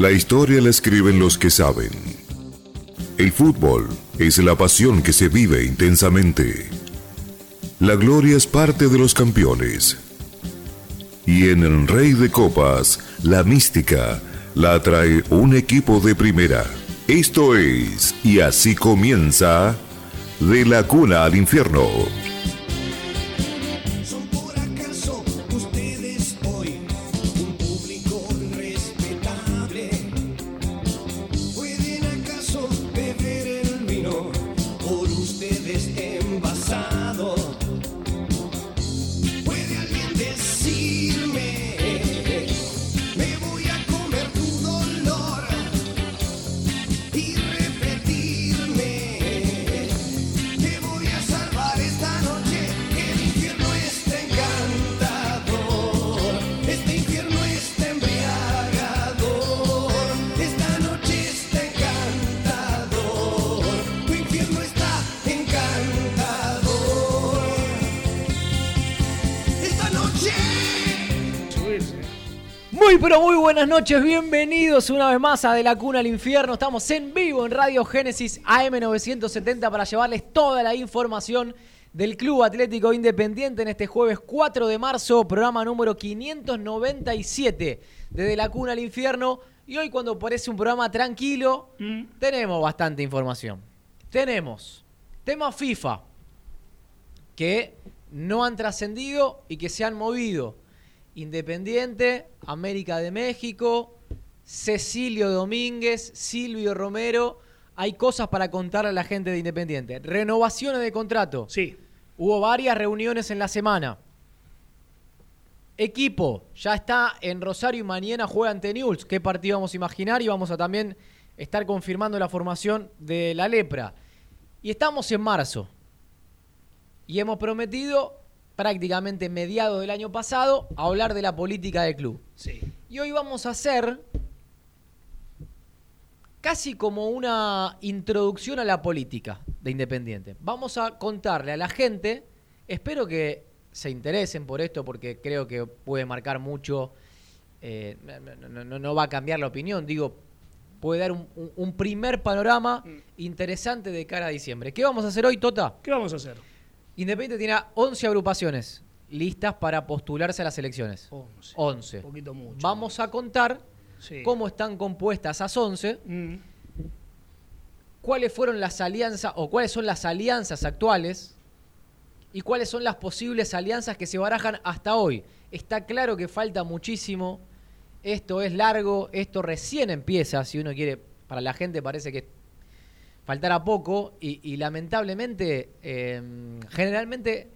La historia la escriben los que saben. El fútbol es la pasión que se vive intensamente. La gloria es parte de los campeones. Y en el Rey de Copas, la mística la trae un equipo de primera. Esto es, y así comienza, de la cuna al infierno. Noches, bienvenidos una vez más a De la Cuna al Infierno. Estamos en vivo en Radio Génesis AM970 para llevarles toda la información del Club Atlético Independiente en este jueves 4 de marzo, programa número 597 de De la Cuna al Infierno. Y hoy cuando parece un programa tranquilo, tenemos bastante información. Tenemos temas FIFA que no han trascendido y que se han movido. Independiente, América de México, Cecilio Domínguez, Silvio Romero. Hay cosas para contarle a la gente de Independiente. Renovaciones de contrato. Sí. Hubo varias reuniones en la semana. Equipo, ya está en Rosario y mañana juega ante Newell's. ¿Qué partido vamos a imaginar? Y vamos a también estar confirmando la formación de la lepra. Y estamos en marzo. Y hemos prometido prácticamente mediados del año pasado hablar de la política del club. Sí. Y hoy vamos a hacer casi como una introducción a la política de Independiente. Vamos a contarle a la gente, espero que se interesen por esto porque creo que puede marcar mucho, eh, no, no- no- va a cambiar la opinión, digo, puede dar un, un- un primer panorama interesante de cara a diciembre. ¿Qué vamos a hacer hoy, Tota? ¿Qué vamos a hacer? Independiente tiene 11 agrupaciones listas para postularse a las elecciones. 11. 11. Un poquito mucho. Vamos a contar Sí. cómo están compuestas esas 11, Mm, cuáles fueron las alianzas o cuáles son las alianzas actuales y cuáles son las posibles alianzas que se barajan hasta hoy. Está claro que falta muchísimo, esto es largo, esto recién empieza, si uno quiere, para la gente parece que faltará poco y, y lamentablemente, eh, generalmente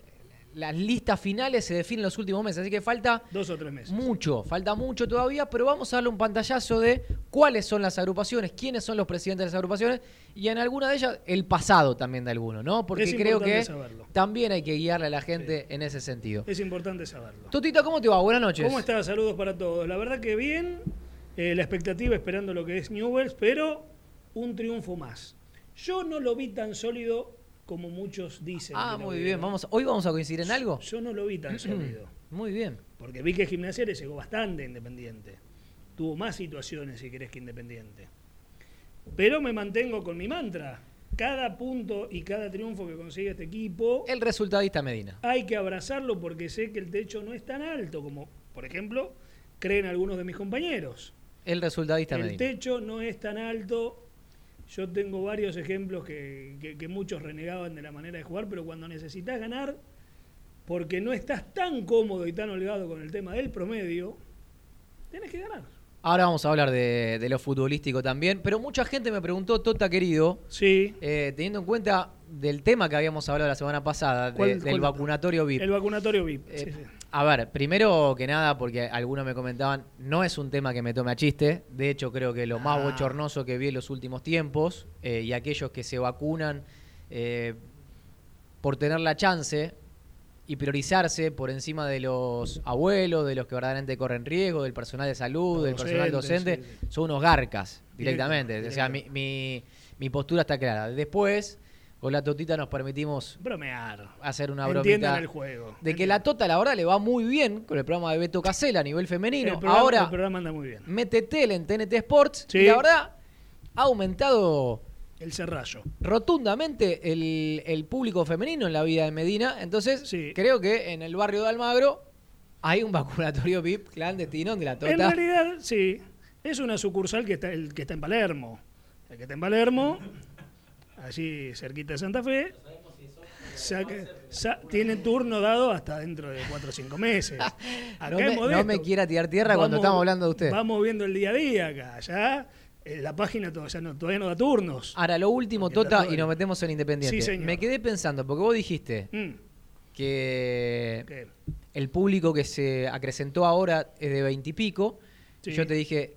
las listas finales se definen en los últimos meses, así que falta Dos o tres meses. mucho, falta mucho todavía, pero vamos a darle un pantallazo de cuáles son las agrupaciones, quiénes son los presidentes de las agrupaciones y en alguna de ellas el pasado también de alguno, ¿no? Porque Es creo que saberlo. también hay que guiarle a la gente en ese sentido. Es importante saberlo. Totita, ¿cómo te va? Buenas noches. ¿Cómo estás? Saludos para todos. La verdad que bien. eh, la expectativa esperando lo que es Newells, pero un triunfo más. Yo no lo vi tan sólido como muchos dicen. Ah, muy bien. Vamos, hoy vamos a coincidir en algo. Yo no lo vi tan sólido. Muy bien. Porque vi que Gimnasia le llegó bastante a Independiente. Tuvo más situaciones, si querés, que Independiente. Pero me mantengo con mi mantra. Cada punto y cada triunfo que consigue este equipo, El resultadista Medina. hay que abrazarlo porque sé que el techo no es tan alto como, por ejemplo, creen algunos de mis compañeros. El resultadista El Medina. techo no es tan alto. Yo tengo varios ejemplos que, que- que muchos renegaban de la manera de jugar, pero cuando necesitas ganar, porque no estás tan cómodo y tan holgado con el tema del promedio, tienes que ganar. Ahora vamos a hablar de, de lo futbolístico también, pero mucha gente me preguntó, Tota querido, Sí. eh, teniendo en cuenta del tema que habíamos hablado la semana pasada, de- ¿Cuál- del vacunatorio VIP. El vacunatorio VIP. Eh, sí, sí. A ver, primero que nada, porque algunos me comentaban, no es un tema que me tome a chiste. De hecho, creo que lo más Ah. bochornoso que vi en los últimos tiempos, eh, y aquellos que se vacunan eh, por tener la chance y priorizarse por encima de los abuelos, de los que verdaderamente corren riesgo, del personal de salud, del personal docente, sí. son unos garcas directamente. Directo, O sea, directo. mi, mi- mi postura está clara. Después, con la Totita nos permitimos Bromear. hacer una Entiendan bromita el juego. de que la Tota, la verdad, le va muy bien con el programa de Beto Casella a nivel femenino. el programa, Ahora el programa anda muy bien. mete en TNT Sports Sí. y la verdad ha aumentado El cerrallo. rotundamente el, el público femenino en la vida de Medina. Entonces, Sí. creo que en el barrio de Almagro hay un vacunatorio VIP clandestino de la En Tota. realidad, sí. Es una sucursal que está, el que está en Palermo. El que está en Palermo, allí cerquita de Santa Fe. saca- sa- tiene turno dado hasta dentro de 4 o 5 meses. Acá No me- no me quiera tirar tierra cuando estamos hablando de usted. Vamos viendo el día a día acá. Ya eh, la página todavía no, todavía no da turnos. Ahora, lo último, Tota, y nos metemos en Independiente. Sí, señor. Me quedé pensando, porque vos dijiste Mm, que el público que se acrecentó ahora es de veintipico. Sí. Yo te dije,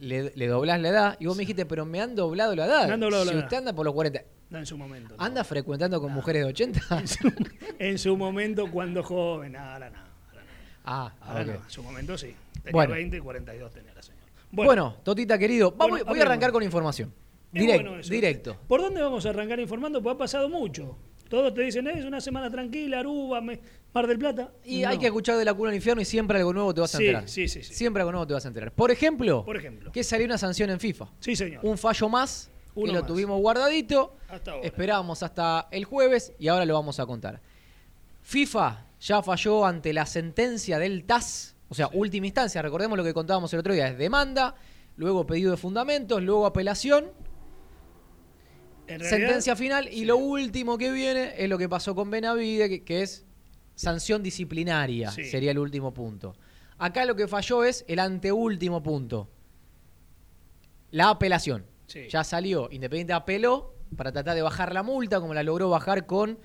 le, le doblás la edad. Y vos me dijiste, pero me han doblado la edad. Me han doblado si la usted edad. anda por los 40. No, en su momento. no. ¿Anda frecuentando con mujeres de 80? en su momento cuando joven. Ahora no. Ahora no. ah, Ahora ok. no, en su momento sí. Tenía Bueno. 20 y 42 tenía la señora. Bueno, Totita querido, vamos, Bueno, voy a arrancar con información. Direct- bueno eso. directo. ¿Por dónde vamos a arrancar informando? Pues ha pasado mucho. Todos te dicen, es una semana tranquila, Aruba, Me- Mar del Plata. Y No. hay que escuchar de la cuna al infierno y siempre algo nuevo te vas a Sí, enterar. sí, sí, sí. Siempre algo nuevo te vas a enterar. Por ejemplo, Por ejemplo. que salió una sanción en FIFA. Sí, señor. Un fallo más, Uno que lo más. tuvimos guardadito. Hasta ahora. Esperábamos hasta el jueves y ahora lo vamos a contar. FIFA ya falló ante la sentencia del TAS, o sea, última instancia, recordemos lo que contábamos el otro día, es demanda, luego pedido de fundamentos, luego apelación, realidad, sentencia final y lo último que viene es lo que pasó con Benavide, que, que es sanción disciplinaria, Sí. sería el último punto. Acá lo que falló es el anteúltimo punto, la apelación. Sí. Ya salió, Independiente apeló para tratar de bajar la multa, como la logró bajar con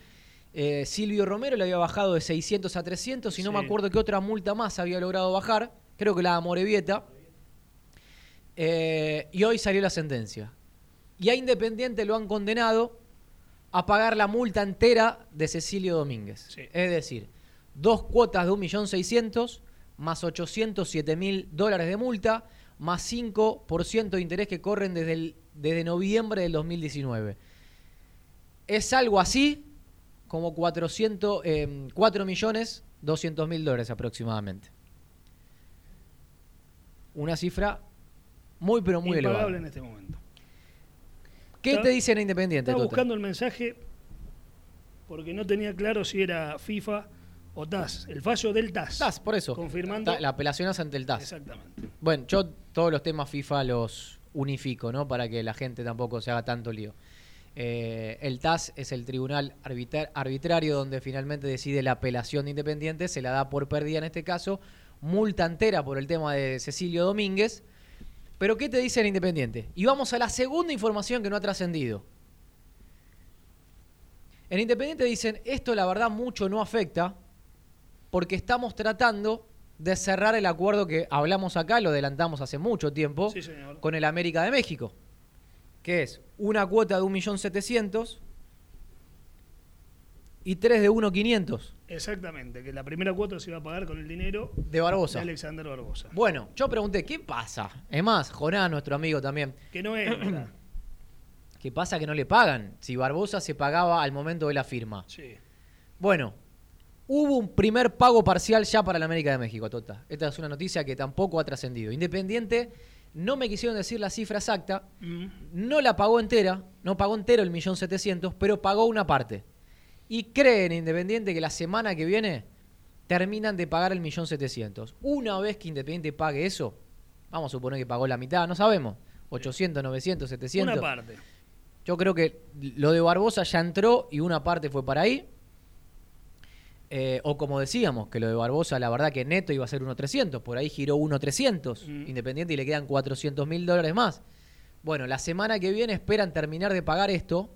eh, Silvio Romero, le había bajado de 600 a 300, y no Sí. me acuerdo qué otra multa más había logrado bajar, creo que la de Morevieta. Eh, y hoy salió la sentencia. Y a Independiente lo han condenado a pagar la multa entera de Cecilio Domínguez. Sí. Es decir, dos cuotas de 1.600.000 más 807.000 dólares de multa más 5% de interés que corren desde, el- desde noviembre del 2019. Es algo así como 400, eh, 4 millones 200 mil dólares aproximadamente. Una cifra muy pero muy impagable elevada. en este momento. ¿Qué te dicen en Independiente? Estaba buscando el mensaje porque no tenía claro si era FIFA o TAS. El fallo del TAS. TAS, por eso. Confirmando. La apelación es ante el TAS. Exactamente. Bueno, yo todos los temas FIFA los unifico, ¿no? Para que la gente tampoco se haga tanto lío. Eh, el TAS es el tribunal arbitra- arbitrario donde finalmente decide la apelación de Independiente, se la da por pérdida en este caso, multa entera por el tema de Cecilio Domínguez. Pero ¿qué te dice el Independiente? Y vamos a la segunda información que no ha trascendido. En Independiente dicen, esto la verdad mucho no afecta porque estamos tratando de cerrar el acuerdo que hablamos acá, lo adelantamos hace mucho tiempo, Sí, con el América de México, que es una cuota de 1.700.000 y tres de 1.500 Exactamente. Que la primera cuota se iba a pagar con el dinero de de Barbosa. Alexander Barbosa. Bueno, yo pregunté, ¿qué pasa? Es más, Jonás, nuestro amigo también, Que no entra. ¿qué pasa que no le pagan? Si Barbosa se pagaba al momento de la firma. sí. Bueno, hubo un primer pago parcial ya para la América de México, Tota. Esta es una noticia que tampoco ha trascendido. Independiente, no me quisieron decir la cifra exacta, Mm. no la pagó entera, no pagó entero el millón setecientos, pero pagó una parte. Y creen Independiente que la semana que viene terminan de pagar el millón setecientos. Una vez que Independiente pague eso, vamos a suponer que pagó la mitad, no sabemos, 800, 900, 700. Una parte. Yo creo que lo de Barbosa ya entró y una parte fue para ahí. Eh, o como decíamos, que lo de Barbosa, la verdad que neto iba a ser 1.300, por ahí giró 1.300, Mm. Independiente, y le quedan 400 mil dólares más. Bueno, la semana que viene esperan terminar de pagar esto,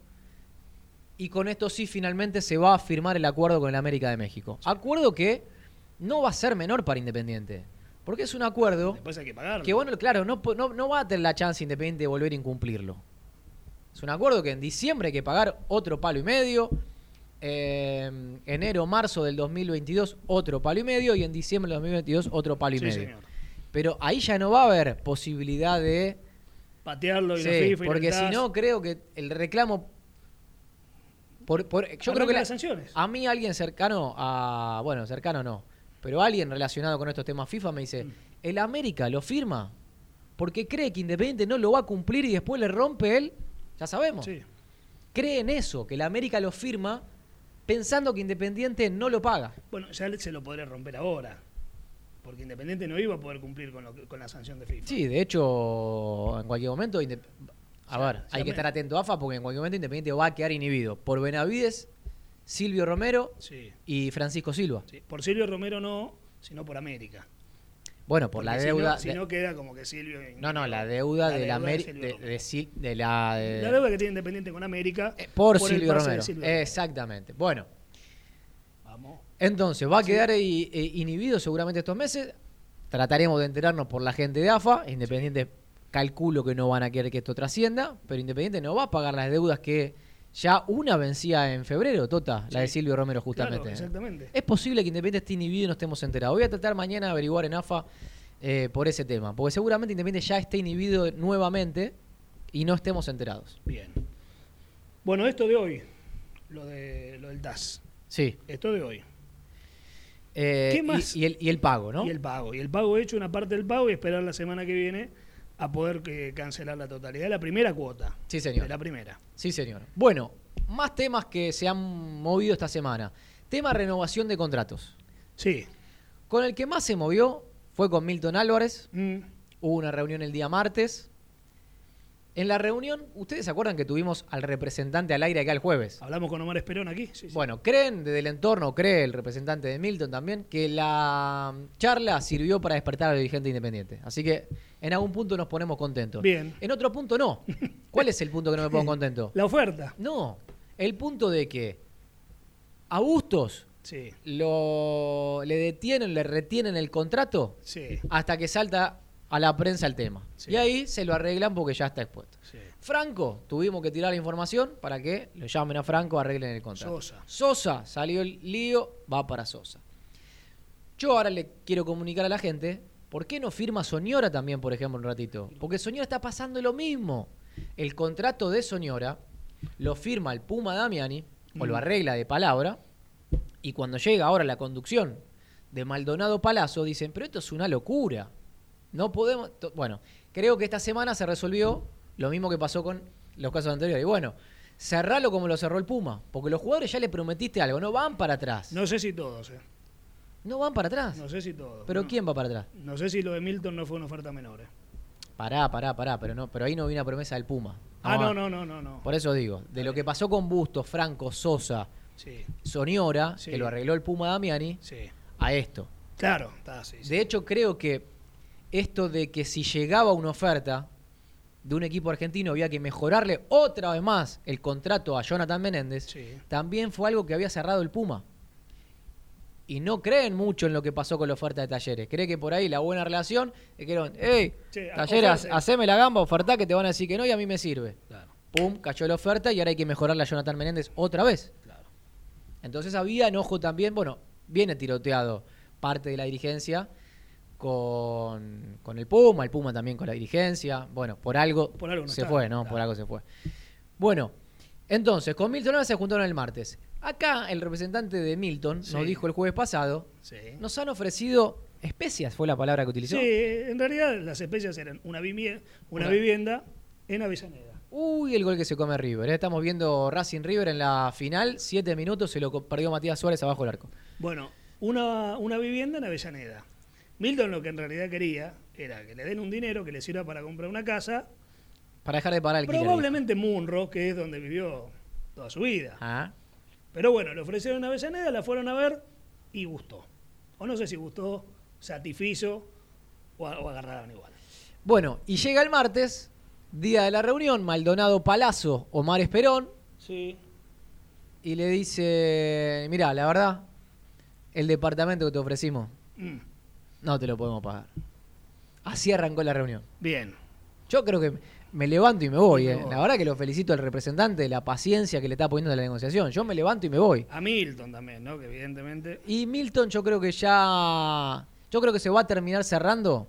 y con esto sí finalmente se va a firmar el acuerdo con el América de México. Acuerdo que no va a ser menor para Independiente, porque es un acuerdo Después hay que pagarlo. que bueno, claro, no, no, no va a tener la chance Independiente de volver a incumplirlo. Es un acuerdo que en diciembre hay que pagar otro palo y medio, eh, enero, marzo del 2022 otro palo y medio y en diciembre del 2022 otro palo y Sí, medio. señor. Pero ahí ya no va a haber posibilidad de... Patearlo y Sí, FIFA y porque si no creo que el reclamo Por, por- yo creo que la- las sanciones. a mí alguien cercano a. Bueno, cercano no. Pero alguien relacionado con estos temas FIFA me Mm. dice: el América lo firma porque cree que Independiente no lo va a cumplir y después le rompe él. Ya sabemos. Sí. Cree en eso, que el América lo firma pensando que Independiente no lo paga. Bueno, ya se lo podría romper ahora. Porque Independiente no iba a poder cumplir con, lo con la sanción de FIFA. Sí, de hecho, en cualquier momento. A ver, hay que estar atento a AFA porque en cualquier momento Independiente va a quedar inhibido por Benavides, Silvio Romero Sí, y Francisco Silva. sí. Por Silvio Romero no, sino por América. Bueno, por la si deuda. no- Si de- no, queda como que Silvio. No, no, la deuda de la de de, de de la de- La deuda que tiene Independiente con América. eh, por, Silvio Romero. Silvio. Exactamente. Bueno, Vamos. entonces va a Sí. quedar eh, inhibido seguramente estos meses. Trataremos de enterarnos por la gente de AFA. Independiente calculo que no van a querer que esto trascienda, pero Independiente no va a pagar las deudas que ya una vencía en febrero, Tota, la de. Silvio Romero justamente. Claro, exactamente. Es posible que Independiente esté inhibido y no estemos enterados. Voy a tratar mañana de averiguar en AFA eh, por ese tema, porque seguramente Independiente ya esté inhibido nuevamente y no estemos enterados. Bien. Bueno, esto de hoy, lo, de, lo del TAS. Sí. Esto de hoy. Eh, ¿Qué y- más? Y, el, y el pago, ¿no? Y el pago. Y el pago hecho, una parte del pago y esperar la semana que viene a poder eh, cancelar la totalidad de la primera cuota. Sí, señor. De la primera. Sí, señor. Bueno, más temas que se han movido esta semana. Tema renovación de contratos. Sí. Con el que más se movió fue con Milton Álvarez. Mm, Hubo una reunión el día martes. En la reunión, ¿ustedes se acuerdan que tuvimos al representante al aire acá el jueves? Hablamos con Omar Esperón aquí. Sí, sí. Bueno, creen desde el entorno, cree el representante de Milton también, que la charla sirvió para despertar al dirigente independiente. Así que en algún punto nos ponemos contentos. Bien. En otro punto no. ¿Cuál es el punto que no me pongo contento? La oferta. No, el punto de que a Bustos Sí. lo, le detienen, le retienen el contrato Sí. hasta que salta a la prensa el tema. Sí. Y ahí se lo arreglan porque ya está expuesto. Sí. Franco, tuvimos que tirar la información para que lo llamen a Franco, arreglen el contrato. Sosa. Sosa, salió el lío, va para Sosa. Yo ahora le quiero comunicar a la gente, ¿por qué no firma Soñora también, por ejemplo, un ratito? Porque Soñora está pasando lo mismo. El contrato de Soñora lo firma el Puma Damiani, o lo Mm. arregla de palabra, y cuando llega ahora la conducción de Maldonado Palazzo, dicen, pero esto es una locura. No podemos... Bueno, creo que esta semana se resolvió lo mismo que pasó con los casos anteriores. Y bueno, cerralo como lo cerró el Puma, porque los jugadores ya le prometiste algo, no van para atrás. No, No sé si todos, eh. van para atrás. No sé si todos. pero No. ¿quién va para atrás? No sé si lo de Milton no fue una oferta menor. eh. Pará, pará, pará, pero no, pero ahí no vino una promesa del Puma. Ah, no, no, no, no. no. Por eso digo, de lo que pasó con Bustos, Franco, Sosa, Sí, Soniora, Sí. que lo arregló el Puma Damiani, sí. a esto. Claro, está, sí. sí. De hecho, creo que esto de que si llegaba una oferta de un equipo argentino había que mejorarle otra vez más el contrato a Jonathan Menéndez, Sí. también fue algo que había cerrado el Puma. Y no creen mucho en lo que pasó con la oferta de Talleres. Cree que por ahí la buena relación es que dijeron, hey, Che, Talleres, oferte". haceme la gamba, oferta que te van a decir que no y a mí me sirve. Claro, Pum, cayó la oferta y ahora hay que mejorarle a Jonathan Menéndez otra vez. claro. Entonces había enojo también, bueno, viene tiroteado parte de la dirigencia con, con el Puma, el Puma también con la dirigencia. Bueno, por algo, Por algo no se está, fue, ¿no? Por algo se fue. Bueno, entonces, con Milton se juntaron el martes. Acá el representante de Milton Sí. nos dijo el jueves pasado, Sí. nos han ofrecido especias, fue la palabra que utilizó. Sí, en realidad las especias eran una, vivie- una Una- vivienda en Avellaneda. Uy, el gol que se come River. ¿eh? Estamos viendo Racing River en la final, siete minutos, se lo perdió Matías Suárez abajo del arco. Bueno, una, una vivienda en Avellaneda. Milton lo que en realidad quería era que le den un dinero que le sirva para comprar una casa, Para dejar de parar el probablemente en Munro, que es donde vivió toda su vida. Ah, Pero bueno, le ofrecieron una Avellaneda, la fueron a ver y gustó. O no sé si gustó, satisfizo o, a- o agarraron igual. Bueno, y llega el martes, día de la reunión, Maldonado Palazzo, Omar Esperón, Sí. y le dice, mirá, la verdad, el departamento que te ofrecimos, Mm, no te lo podemos pagar. Así arrancó la reunión. bien. Yo creo que me levanto y me voy. Eh. La verdad que lo felicito al representante de la paciencia que le está poniendo en la negociación. Yo me levanto y me voy. A Milton también, ¿no? Que evidentemente. Y Milton yo creo que ya... Yo creo que se va a terminar cerrando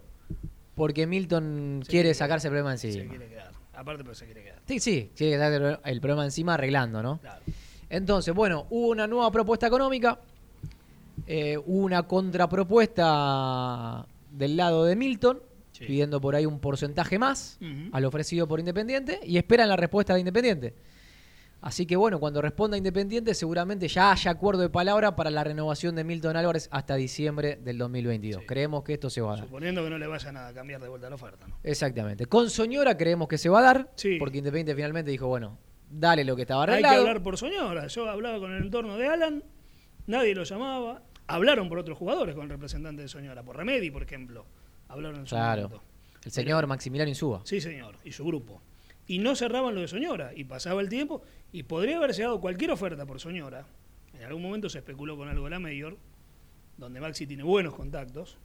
porque Milton Se quiere sacarse el problema Se encima. quiere quedar. Aparte, pero se quiere quedar. Sí, sí, quiere sacarse el problema encima arreglando, ¿no? Claro. Entonces, bueno, hubo una nueva propuesta económica, eh, una contrapropuesta del lado de Milton, Sí. pidiendo por ahí un porcentaje más al ofrecido por Independiente y esperan la respuesta de Independiente. Así que bueno, cuando responda Independiente seguramente ya haya acuerdo de palabra para la renovación de Milton Álvarez hasta diciembre del 2022. Sí. Creemos que esto se va a dar. Suponiendo que no le vayan a cambiar de vuelta la oferta, ¿no? Exactamente. Con Soñora creemos que se va a dar, Sí. porque Independiente finalmente dijo, bueno, dale lo que estaba Hay que arreglado. hablar por Soñora. Yo hablaba con el entorno de Alan, nadie lo llamaba. Hablaron por otros jugadores con el representante de Soñora, por Remedi, por ejemplo. Hablaron en su Claro. momento. El señor Maximiliano Insúa. Sí, señor, y su grupo. Y no cerraban lo de Soñora, y pasaba el tiempo, y podría haberse dado cualquier oferta por Soñora. En algún momento se especuló con algo de la Mayor, donde Maxi tiene buenos contactos,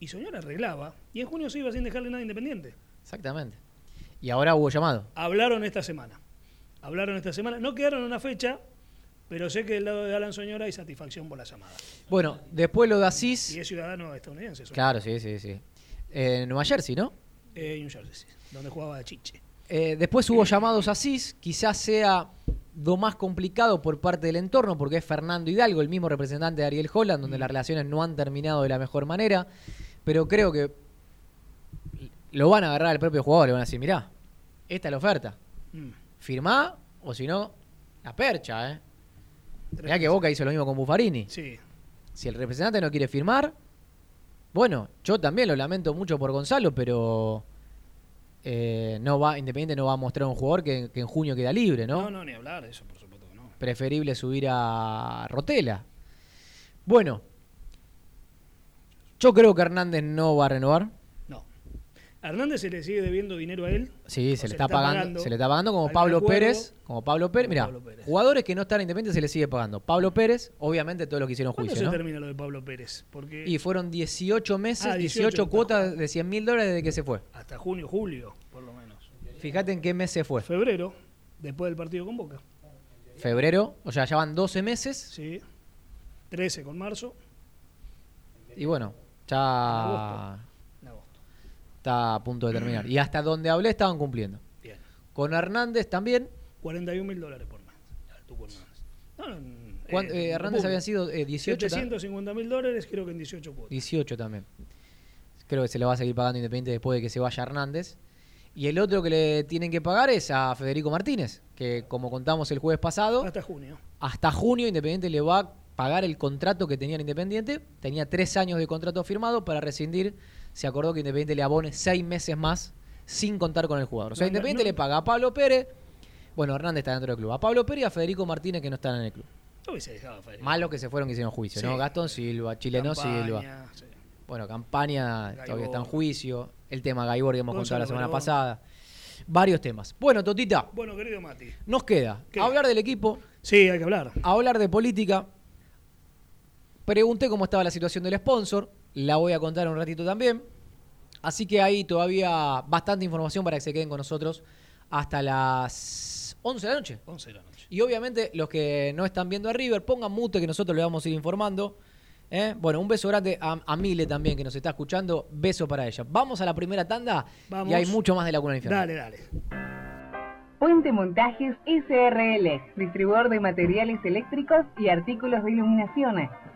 y Soñora arreglaba, y en junio se iba sin dejarle nada independiente. Exactamente. Y ahora hubo llamado. Hablaron esta semana. Hablaron esta semana. No quedaron una fecha, pero sé que del lado de Alan Soñora hay satisfacción por la llamada. Bueno, después lo de Asís. Y es ciudadano estadounidense. Soñora. Claro, sí, sí, sí. En Nueva Jersey, ¿no? Eh, New Jersey, sí, donde jugaba de Chiche. Eh, después hubo llamados a Asís, quizás sea lo más complicado por parte del entorno, porque es Fernando Hidalgo, el mismo representante de Ariel Holland, donde las relaciones no han terminado de la mejor manera, pero creo que lo van a agarrar al propio jugador, le van a decir, mirá, esta es la oferta, Mm. firmá, o si no, la percha, ¿eh? Mirá que. Boca hizo lo mismo con Buffarini. Sí, Si el representante no quiere firmar, bueno, yo también lo lamento mucho por Gonzalo, pero eh, no va, Independiente no va a mostrar un jugador que, que en junio queda libre, ¿no? no, no, ni hablar, eso por supuesto que no. Preferible subir a Rotela. Bueno, yo creo que Hernández no va a renovar. No. ¿A Hernández se le sigue debiendo dinero a él? Sí, se le está, está pagando, pagando se le está pagando como Pablo acuerdo Pérez, como Pablo Pérez, mira, jugadores que no están en Independiente se les sigue pagando. Pablo Pérez, obviamente todos los que hicieron ¿Cuándo juicio, se ¿no? termina lo de Pablo Pérez? Porque Y fueron 18 meses, Ah, 18, 18 cuotas de 100 mil dólares desde que se fue. hasta junio, julio, por lo menos. Fíjate en qué mes se fue. Febrero, después del partido con Boca. Febrero, o sea, ya van 12 meses Sí. 13 con marzo, y bueno, ya. Está a punto de terminar. Y hasta donde hablé estaban cumpliendo. Bien. Con Hernández también. 41 mil dólares por mes. Por mes. No, no, ¿cuán- en eh, Hernández habían sido eh, 18, ta- 750 mil dólares, creo que en 18 cuotas. 18 también. Creo que se le va a seguir pagando Independiente después de que se vaya Hernández. Y el otro que le tienen que pagar es a Federico Martínez, que como contamos el jueves pasado, Hasta junio. hasta junio Independiente le va a pagar el contrato que tenía en Independiente. Tenía tres años de contrato firmado para rescindir. Se acordó que Independiente le abone seis meses más sin contar con el jugador. O sea, No, Independiente no. le paga a Pablo Pérez. Bueno, Hernández está dentro del club. A Pablo Pérez y a Federico Martínez que no están en el club. Hubiese dejado a Federico. Malos que se fueron que hicieron juicio, Sí. ¿no? Gastón Silva, Chileno Campaña, Silva. sí. Bueno, campaña todavía está en juicio. El tema Gaibor que hemos contado la semana Verón. pasada. Varios temas. Bueno, Totita, Bueno, querido Mati. nos queda ¿Qué? hablar del equipo, Sí, hay que hablar. hablar de política. Pregunté cómo estaba la situación del sponsor. La voy a contar un ratito también. Así que hay todavía bastante información para que se queden con nosotros hasta las 11 de la noche. 11 de la noche. Y obviamente los que no están viendo a River, pongan mute que nosotros le vamos a ir informando. ¿eh? Bueno, un beso grande a, a Mile también que nos está escuchando. Beso para ella. Vamos a la primera tanda Vamos. y hay mucho más de la cuna del infierno. Dale, dale. Puente Montajes SRL, distribuidor de materiales eléctricos y artículos de iluminación.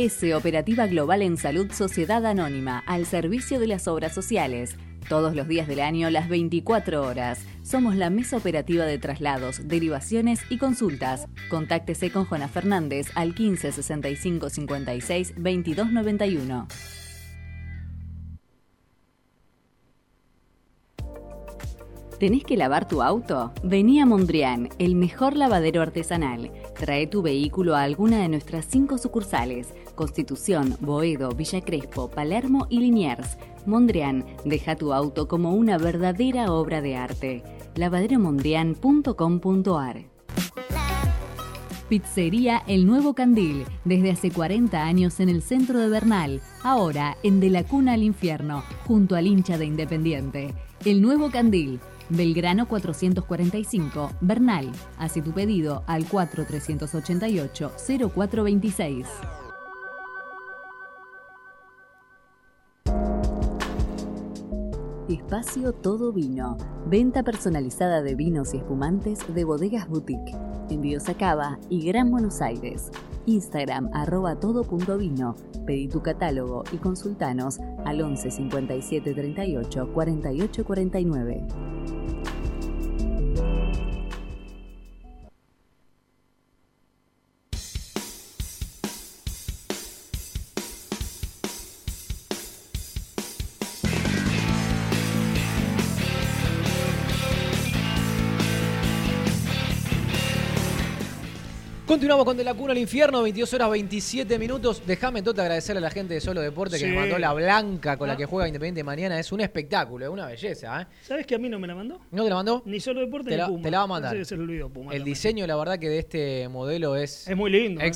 OGS Operativa Global en Salud Sociedad Anónima, al servicio de las obras sociales. Todos los días del año, las 24 horas. Somos la mesa operativa de traslados, derivaciones y consultas. Contáctese con Juana Fernández al 15 65 56 22 91. ¿Tenés que lavar tu auto? Vení a Mondrian, el mejor lavadero artesanal. Trae tu vehículo a alguna de nuestras cinco sucursales: Constitución, Boedo, Villa Crespo, Palermo y Liniers. Mondrian, deja tu auto como una verdadera obra de arte. lavaderomondrian.com.ar Pizzería El Nuevo Candil, desde hace 40 años en el centro de Bernal, ahora en De la Cuna al Infierno, junto al hincha de Independiente. El Nuevo Candil, Belgrano 445, Bernal. Hace tu pedido al 4388-0426. Espacio Todo Vino. Venta personalizada de vinos y espumantes de bodegas boutique. Envíos a Cava y Gran Buenos Aires. Instagram arroba todo.vino. Pedí tu catálogo y consultanos al 11 57 38 48 49. Continuamos con De la Cuna al Infierno, 22 horas 27 minutos. Déjame, Tota, agradecerle a la gente de Solo Deporte que Sí. me mandó la blanca con la Ah. que juega Independiente mañana. Es un espectáculo, es una belleza. ¿eh? ¿Sabes que a mí no me la mandó? ¿No te la mandó? Ni solo deporte Te ni la, Puma. te la va a mandar. Parece que se le olvidó Puma El también. diseño, la verdad, que de este modelo es, Es muy lindo. ¿eh?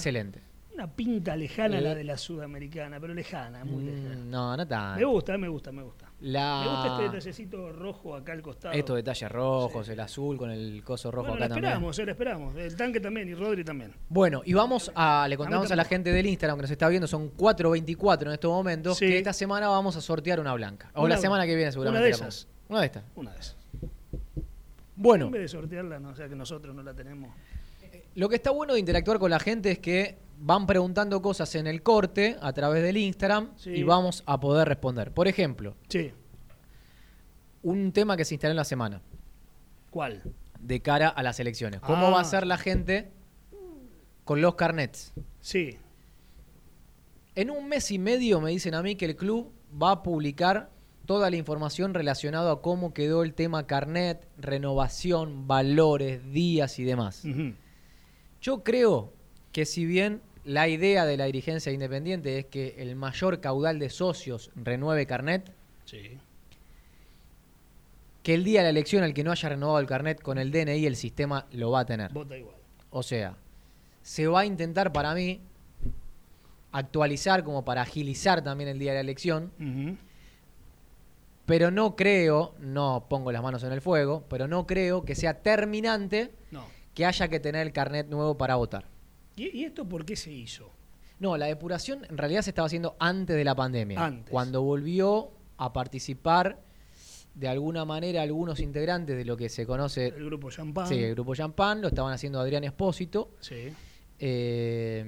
Una pinta lejana Eh. la de la sudamericana, pero lejana, muy lejana. Mm, no, no tan. Me gusta, me gusta, me gusta. La- Me gusta este detallecito rojo acá al costado. Estos detalles rojos, el azul con el coso rojo bueno, acá también. esperamos, eh, esperamos. El tanque también y Rodri también. Bueno, y vamos a, le contamos a la gente del Instagram que nos está viendo, son 4.24 en estos momentos, Sí. que esta semana vamos a sortear una blanca. O Una- la semana que viene seguramente. una de esas. Una de estas. Una vez. Bueno, En vez de sortearla, no, o sea que nosotros no la tenemos. lo que está bueno de interactuar con la gente es que van preguntando cosas en el corte a través del Instagram Sí. y vamos a poder responder. Por ejemplo, Sí. un tema que se instaló en la semana ¿Cuál? de cara a las elecciones. ¿Cómo Ah. va a ser la gente con los carnets? Sí. En un mes y medio me dicen a mí que el club va a publicar toda la información relacionada a cómo quedó el tema carnet, renovación, valores, días y demás. Yo creo que si bien la idea de la dirigencia independiente es que el mayor caudal de socios renueve carnet, Sí. que el día de la elección el que no haya renovado el carnet con el DNI el sistema lo va a tener. Vota igual. O sea, se va a intentar para mí actualizar como para agilizar también el día de la elección. Pero no creo, no pongo las manos en el fuego, pero no creo que sea terminante No. que haya que tener el carnet nuevo para votar. ¿Y, y esto por qué se hizo? No, la depuración en realidad se estaba haciendo antes de la pandemia. Antes. Cuando volvió a participar de alguna manera algunos integrantes de lo que se conoce, El grupo Champán. sí, el grupo Champán, lo estaban haciendo Adrián Espósito, Sí. eh,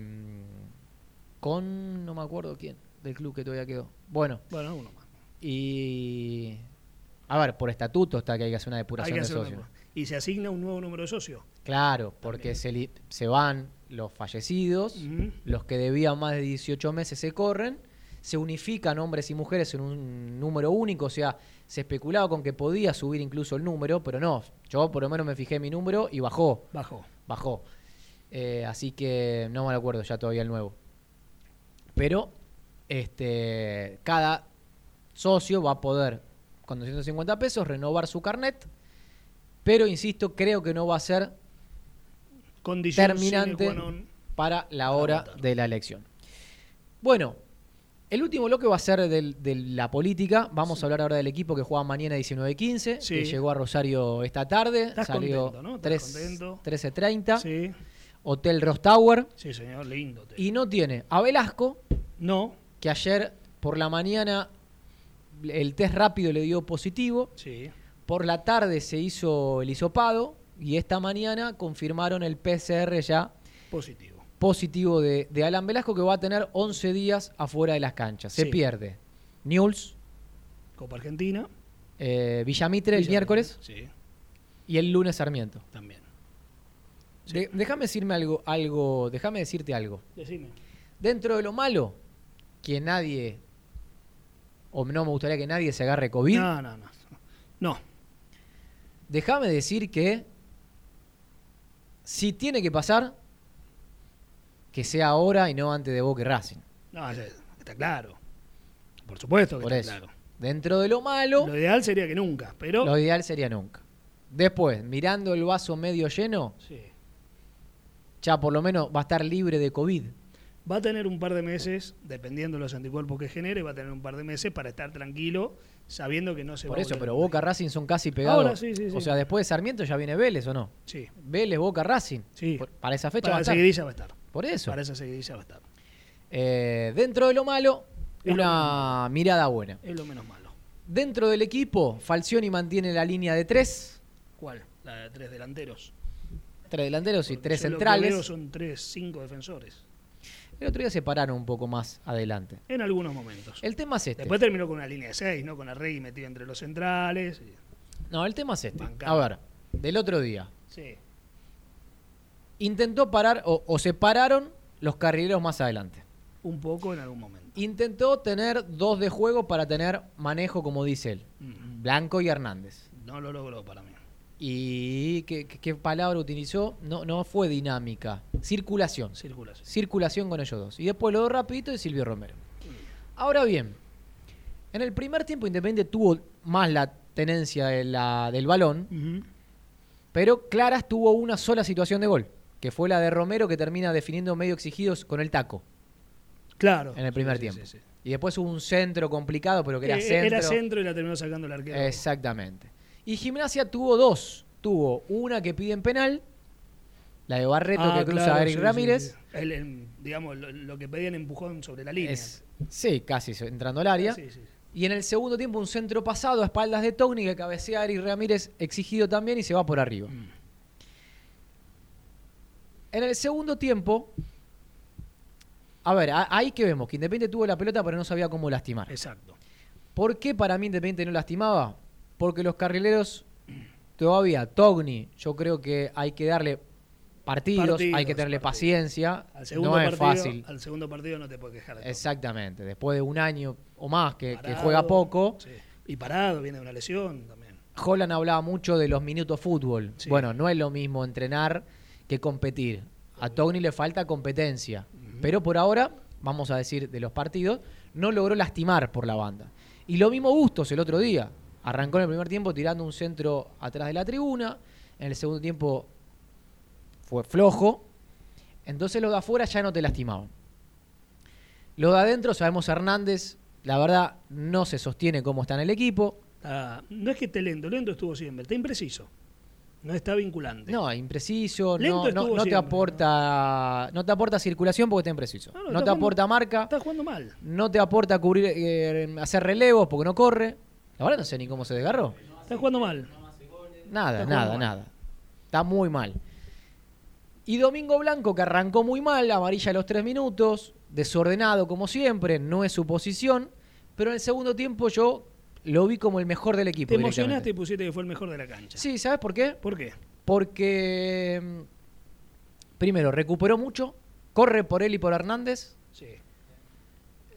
con, no me acuerdo quién, del club que todavía quedó. Bueno, Bueno, uno más. y... A ver, por estatuto está que hay que hacer una depuración de socios. Y se asigna un nuevo número de socio. Claro, porque se, li- se van los fallecidos, los que debían más de 18 meses se corren, se unifican hombres y mujeres en un número único, o sea, se especulaba con que podía subir incluso el número, pero no, yo por lo menos me fijé en mi número y bajó, Bajó. bajó. Eh, así que no me lo acuerdo ya todavía el nuevo. Pero este, cada socio va a poder, con 250 pesos, renovar su carnet, pero insisto, creo que no va a ser Condición terminante para la hora de la elección. Bueno, el último bloque va a ser del- de la política. Vamos a hablar ahora del equipo que juega mañana 19-15, Sí. que llegó a Rosario esta tarde. Estás salió contento, ¿no? Estás 3 contento. 13.30, Sí. Hotel Ross Tower. Sí, señor, lindo. Y no tiene a Velasco, No. que ayer por la mañana el test rápido le dio positivo. Sí. Por la tarde se hizo el hisopado y esta mañana confirmaron el PCR ya Positivo. positivo de, de Alan Velasco que va a tener 11 días afuera de las canchas. Se Sí. pierde Newell's, Copa Argentina. eh, Villamitre el miércoles Sí, y el lunes Sarmiento. también. De- déjame decirme algo, algo, déjame decirte algo. Decime. Dentro de lo malo, que nadie, o no me gustaría que nadie se agarre COVID, No, no, no. No. déjame decir que si tiene que pasar, que sea ahora y no antes de Boca y Racing. No, está claro. Por supuesto que Por está eso. claro. Dentro de lo malo, Lo ideal sería que nunca, pero. lo ideal sería nunca. Después, mirando el vaso medio lleno, Sí. ya por lo menos va a estar libre de COVID. Va a tener un par de meses, dependiendo de los anticuerpos que genere, va a tener un par de meses para estar tranquilo, sabiendo que no se Por va a eso, volver pero a Boca. Racing son casi pegados. Ahora sí, sí, sí. O sea, después de Sarmiento ya viene Vélez o no. Sí. Vélez, Boca, Racing. Sí. Por- para esa fecha Para va a estar. seguidilla va a estar. Por eso. Para esa seguidilla va a estar. Eh, dentro de lo malo, Es una mirada buena. Es lo menos malo. Dentro del equipo, Falcioni mantiene la línea de tres. ¿Cuál? La de tres delanteros. Tres delanteros y tres centrales. veo son tres, cinco defensores. El otro día se pararon un poco más adelante. En algunos momentos. El tema es este. Después terminó con una línea de seis, ¿no? Con Arregui metido entre los centrales. y- No, el tema es este. Bancada. A ver, del otro día. Sí. Intentó parar o, o se pararon los carrileros más adelante. Un poco en algún momento. Intentó tener dos de juego para tener manejo, como dice él. Mm. Blanco y Hernández. No lo logró para mí. ¿Y qué, palabra utilizó? No, no fue dinámica. Circulación. Circulación. Circulación con ellos dos. Y después lo dos rapidito de Silvio Romero. Ahora bien, en el primer tiempo Independiente tuvo más la tenencia de la- del balón, pero Claras tuvo una sola situación de gol, que fue la de Romero que termina definiendo medio exigidos con el taco Claro. en el primer sí, tiempo. sí, sí. Y después hubo un centro complicado, pero que era Eh, centro. Era centro y la terminó sacando el arquero. Exactamente. Y Gimnasia tuvo dos. Tuvo una que pide en penal, la de Barreto Ah, que cruza claro, a Eric sí, Ramírez. sí. El- el- digamos, lo, lo que pedían empujón sobre la línea. Es, sí, casi entrando al área. Y en el segundo tiempo un centro pasado a espaldas de Togni que cabecea a Eric Ramírez exigido también y se va por arriba. Mm. En el segundo tiempo, a ver, a- ahí que vemos que Independiente tuvo la pelota pero no sabía cómo lastimar. Exacto. ¿Por qué para mí Independiente no lastimaba? Porque los carrileros todavía, Togni, yo creo que hay que darle partidos, Partidos, hay que tenerle partidos. paciencia. Al segundo, no es partido, fácil. al segundo partido no te puedes quejar de. Exactamente. Después de un año o más que, juega poco, sí. Y parado, viene de una lesión también. Holland hablaba mucho de los minutos fútbol. Sí. Bueno, no es lo mismo entrenar que competir. A Togni le falta competencia. Pero por ahora, vamos a decir, de los partidos, no logró lastimar por la banda. Y lo mismo Bustos el otro día. Arrancó en el primer tiempo tirando un centro atrás de la tribuna. En el segundo tiempo fue flojo. Entonces los de afuera ya no te lastimaban. Los de adentro, sabemos Hernández, la verdad, no se sostiene cómo está en el equipo. está- no es que esté lento, lento estuvo siempre, está impreciso. No está vinculante. No, impreciso, Lento no, no, no te aporta no te aporta circulación porque está impreciso. No, No, no, está te jugando- aporta marca, Está jugando mal. no te aporta cubrir eh, hacer relevos porque no corre. Ahora no sé ni cómo se desgarró. Está jugando mal. Nada, nada, mal. nada. Está muy mal. Y Domingo Blanco, que arrancó muy mal, amarilla a los tres minutos, desordenado como siempre, no es su posición, pero en el segundo tiempo yo lo vi como el mejor del equipo. Te emocionaste y pusiste que fue el mejor de la cancha. Sí, ¿sabes por qué? ¿Por qué? Porque, mm, primero, recuperó mucho, corre por él y por Hernández. Sí.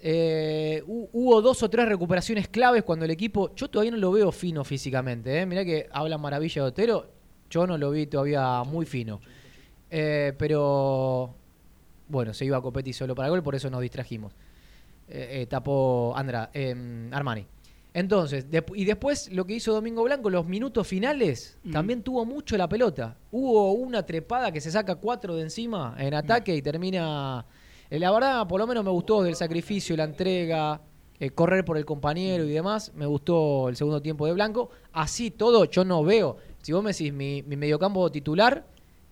Eh, hu- hubo dos o tres recuperaciones claves cuando el equipo. Yo todavía no lo veo fino físicamente. ¿eh? Mirá que habla maravilla de Otero. Yo no lo vi todavía muy fino. Eh, pero. Bueno, se iba a Copetti solo para gol, por eso nos distrajimos. Eh, tapó Andra, eh, Armani. Entonces, y después lo que hizo Domingo Blanco, los minutos finales, también tuvo mucho la pelota. Hubo una trepada que se saca cuatro de encima en ataque y termina. Eh, la verdad, por lo menos me gustó del sacrificio, la entrega, eh, correr por el compañero y demás. Me gustó el segundo tiempo de Blanco. Así todo, yo no veo. Si vos me decís mi, mi mediocampo titular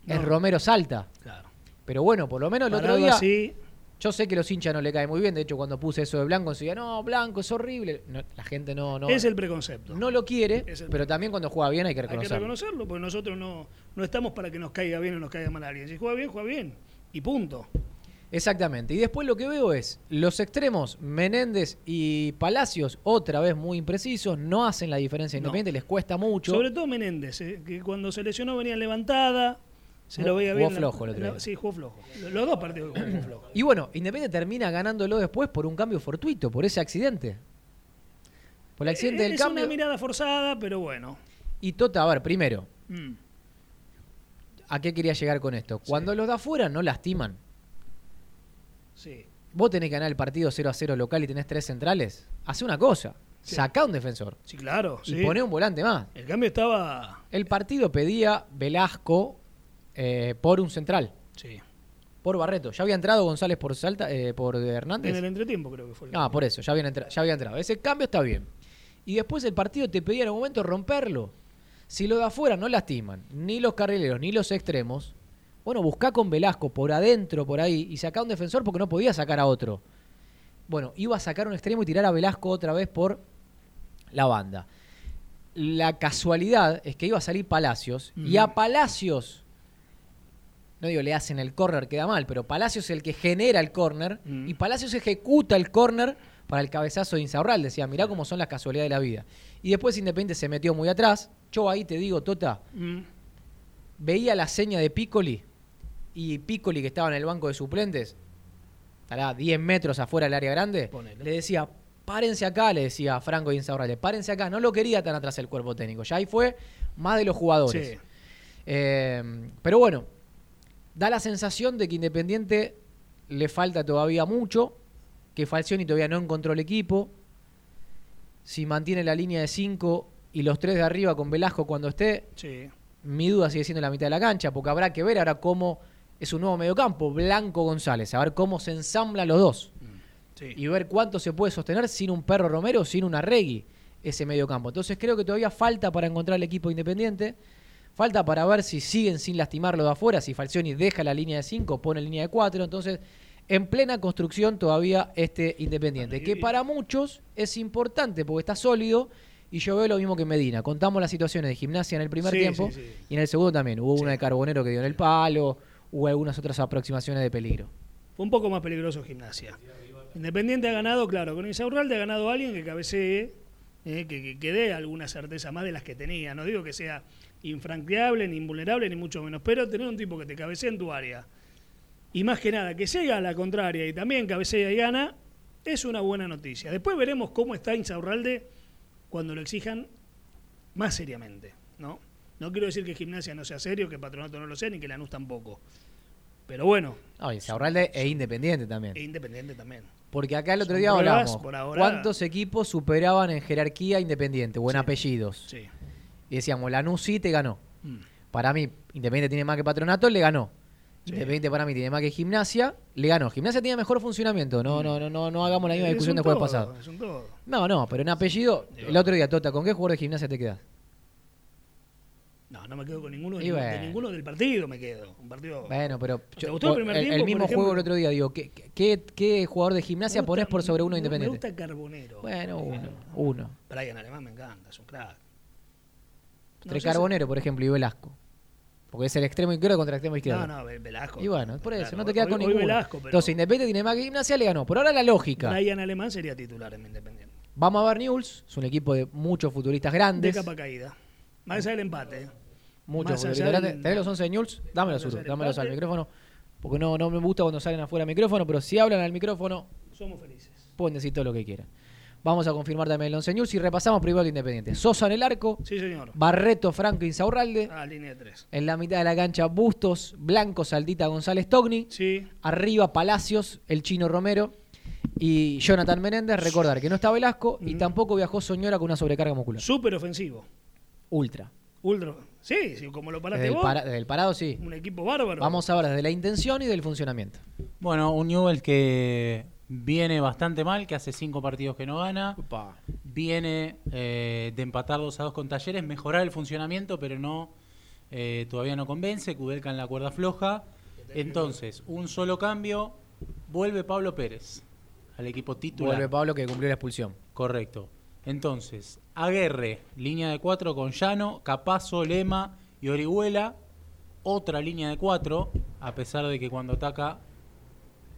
es. Romero Salta. Claro. Pero bueno, por lo menos el otro día. así, Yo sé que a los hinchas no le cae muy bien. De hecho, cuando puse eso de Blanco, decía, no, Blanco es horrible. No, la gente no, no, es el preconcepto. no lo quiere, el- pero también cuando juega bien hay que Hay que reconocerlo. reconocerlo, porque nosotros no, no estamos para que nos caiga bien o nos caiga mal alguien. Si juega bien, juega bien. Y punto. Exactamente. Y después lo que veo es los extremos, Menéndez y Palacios, otra vez muy imprecisos, no hacen la diferencia No. independiente, les cuesta mucho. Sobre todo Menéndez, eh, que cuando se lesionó venía levantada, se lo Jugó- veía jugó bien. la- flojo el otro sí, jugó flojo. Los dos partidos jugó jugó flojo. Y bueno, Independiente termina ganándolo después por un cambio fortuito, por ese accidente. Por el accidente del es cambio. una mirada forzada, pero bueno. Y Tota, a ver, primero, Mm. ¿a qué quería llegar con esto? Cuando los de afuera no lastiman. Vos tenés que ganar el partido 0 a 0 local y tenés tres centrales. Hace una cosa. Sí. Sacá un defensor. Sí, claro. Y sí. poné un volante más. El cambio estaba. El partido pedía Velasco eh, por un central. Sí. Por Barreto. Ya había entrado González por Salta, eh, por Hernández. En el entretiempo creo que fue. el Ah, por eso, ya, entra- ya había entrado. Ese cambio está bien. Y después el partido te pedía en un momento romperlo. Si lo de afuera no lastiman, ni los carrileros, ni los extremos, bueno, buscá con Velasco por adentro, por ahí, y sacá un defensor porque no podía sacar a otro. Bueno, iba a sacar un extremo y tirar a Velasco otra vez por la banda. La casualidad es que iba a salir Palacios, y a Palacios, no digo le hacen el córner, queda mal, pero Palacios es el que genera el córner, Mm. y Palacios ejecuta el córner para el cabezazo de Insaurral. Decía, mirá cómo son las casualidades de la vida. Y después Independiente se metió muy atrás. Yo ahí te digo, Tota, Mm. veía la seña de Piccoli y Piccoli que estaba en el banco de suplentes, estará 10 metros afuera del área grande, le decía, párense acá, le decía a Franco Insaurralde, párense acá, no lo quería tan atrás el cuerpo técnico, ya ahí fue más de los jugadores. Sí. Eh, pero bueno, da la sensación de que Independiente le falta todavía mucho, que Falcioni todavía no encontró el equipo, si mantiene la línea de 5 y los tres de arriba con Velasco cuando esté, Sí. mi duda sigue siendo la mitad de la cancha, porque habrá que ver ahora cómo es un nuevo mediocampo, Blanco González, a ver cómo se ensamblan los dos Sí. y ver cuánto se puede sostener sin un perro Romero, sin una Regui, ese mediocampo. Entonces creo que todavía falta para encontrar el equipo independiente, falta para ver si siguen sin lastimarlo de afuera, si Falcioni deja la línea de 5, pone línea de 4, entonces en plena construcción todavía este Independiente, que para muchos es importante porque está sólido y yo veo lo mismo que Medina. Contamos las situaciones de gimnasia en el primer Sí, tiempo sí, y en el segundo también. Hubo una de Carbonero que dio en el palo, hubo algunas otras aproximaciones de peligro. Fue un poco más peligroso gimnasia. Independiente ha ganado, claro, con Insaurralde ha ganado alguien que cabecee, eh, que dé alguna certeza más de las que tenía. No digo que sea infranqueable, ni invulnerable, ni mucho menos, pero tener un tipo que te cabecee en tu área y más que nada que llega a la contraria y también cabecea y gana, es una buena noticia. Después veremos cómo está Insaurralde cuando lo exijan más seriamente, ¿no? No quiero decir que Gimnasia no sea serio, que Patronato no lo sea, ni que Lanús tampoco. Pero bueno, No, y Saurralde es independiente también. e Independiente también. Porque acá el otro día ahora- ¿Cuántos equipos superaban en jerarquía Independiente o en Sí. apellidos? Sí. Y decíamos, Lanús sí te ganó. Mm. Para mí, Independiente tiene más que Patronato, le ganó. Independiente para mí tiene más que Gimnasia. Le ganó. Gimnasia tiene mejor funcionamiento. No, no, no, no, no hagamos la misma Es discusión del jueves pasado. Es un todo. No, no, pero en apellido, el otro día, Tota, ¿con qué jugador de Gimnasia te quedas? No, no me quedo con ninguno, de, bueno. de ninguno del partido me quedo. Un partido. Bueno, pero ¿Te yo- gustó el primer tiempo, por mismo ejemplo? juego el otro día, digo, ¿qué, qué, qué jugador de Gimnasia gusta- ponés por sobre uno me- independiente? Me gusta Carbonero. Bueno, uno, uno. Brian Alemán me encanta, es un crack. No Entre sé Carbonero, por ejemplo, y Velasco. Porque es el extremo izquierdo contra el extremo izquierdo. No, no, Ve- Velasco. Y bueno, por eso, Claro, no te quedas con ninguno. Velasco, pero Entonces, Independiente tiene más que Gimnasia, le ganó. Por ahora la lógica. Brian Alemán sería titular en Independiente. Vamos a ver News, es un equipo de muchos futuristas De grandes. capa caída. Más allá del empate. ¿eh? Más allá del- ¿Tenés los 11 de News? Dámelos, Uru, dámelos al micrófono. Porque no, no me gusta cuando salen afuera del micrófono, pero si hablan al micrófono, Somos felices. pueden decir todo lo que quieran. Vamos a confirmar también el 11 News y repasamos primero el Independiente. Sosa en el arco, Sí, señor. Barreto, Franco Insaurralde. Ah, línea de tres. En la mitad de la cancha, Bustos, Blanco, Saldita, González, Togni. Sí. Arriba, Palacios, el Chino Romero y Jonathan Menéndez. Recordar que no está Velasco y tampoco viajó Soñora con una sobrecarga muscular. Súper ofensivo. Ultra. Ultra. Sí, sí, como lo paraste Desde el, vos. para- desde el parado, sí. Un equipo bárbaro. Vamos a ver desde la intención y del funcionamiento. Bueno, un Newell que viene bastante mal, que hace cinco partidos que no gana. Viene eh, de empatar 2 a 2 con Talleres, mejorar el funcionamiento, pero no eh, todavía no convence. Kudelka en la cuerda floja. Entonces, un solo cambio. Vuelve Pablo Pérez al equipo titular. Vuelve Pablo que cumplió la expulsión. Correcto. Entonces, Aguerre, línea de cuatro con Llano, Capazo, Lema y Orihuela. Otra línea de cuatro, a pesar de que cuando ataca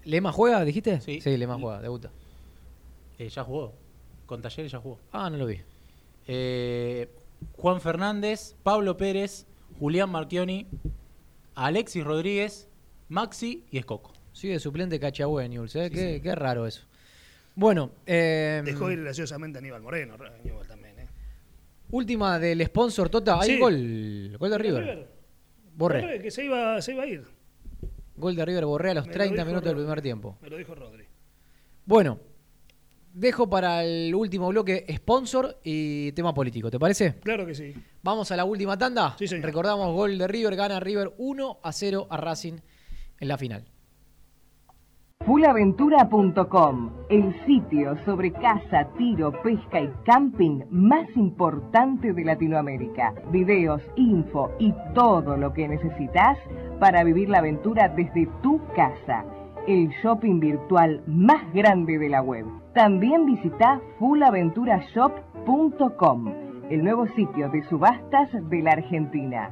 ¿Lema juega, dijiste? Sí. Sí, Lema juega, debuta. eh, ya jugó. Con Talleres ya jugó. Ah, no lo vi. Eh, Juan Fernández, Pablo Pérez, Julián Marchioni, Alexis Rodríguez, Maxi y Escoco. Sigue suplente Cachagüe, Newell's, ¿eh? qué, qué raro eso. Bueno, eh, Dejó ir graciosamente a Aníbal Moreno. Aníbal también, ¿eh? última del sponsor Tota. Hay Sí. gol, gol de River. Borré. Borré, Que se iba, se iba a ir. Gol de River Borré a los Me lo 30 dijo minutos del primer tiempo. Me lo dijo Rodri. Bueno, dejo para el último bloque sponsor y tema político, ¿te parece? Claro que sí. Vamos a la última tanda. Sí, señor. Recordamos gol de River, gana River 1 a 0 a Racing en la final. Fullaventura.com, el sitio sobre caza, tiro, pesca y camping más importante de Latinoamérica. Videos, info y todo lo que necesitas para vivir la aventura desde tu casa. El shopping virtual más grande de la web. También visita fullaventurashop.com, el nuevo sitio de subastas de la Argentina.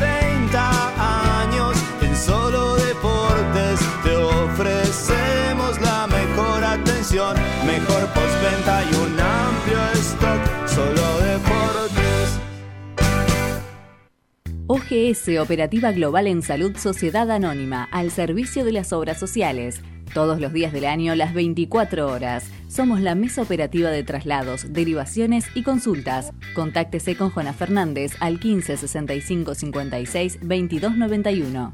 mejor postventa y un amplio stock. Solo deportes. OGS Operativa Global en Salud Sociedad Anónima, al servicio de las obras sociales. Todos los días del año, las 24 horas. Somos la mesa operativa de traslados, derivaciones y consultas. Contáctese con Jona Fernández al 15 65 56 22 91.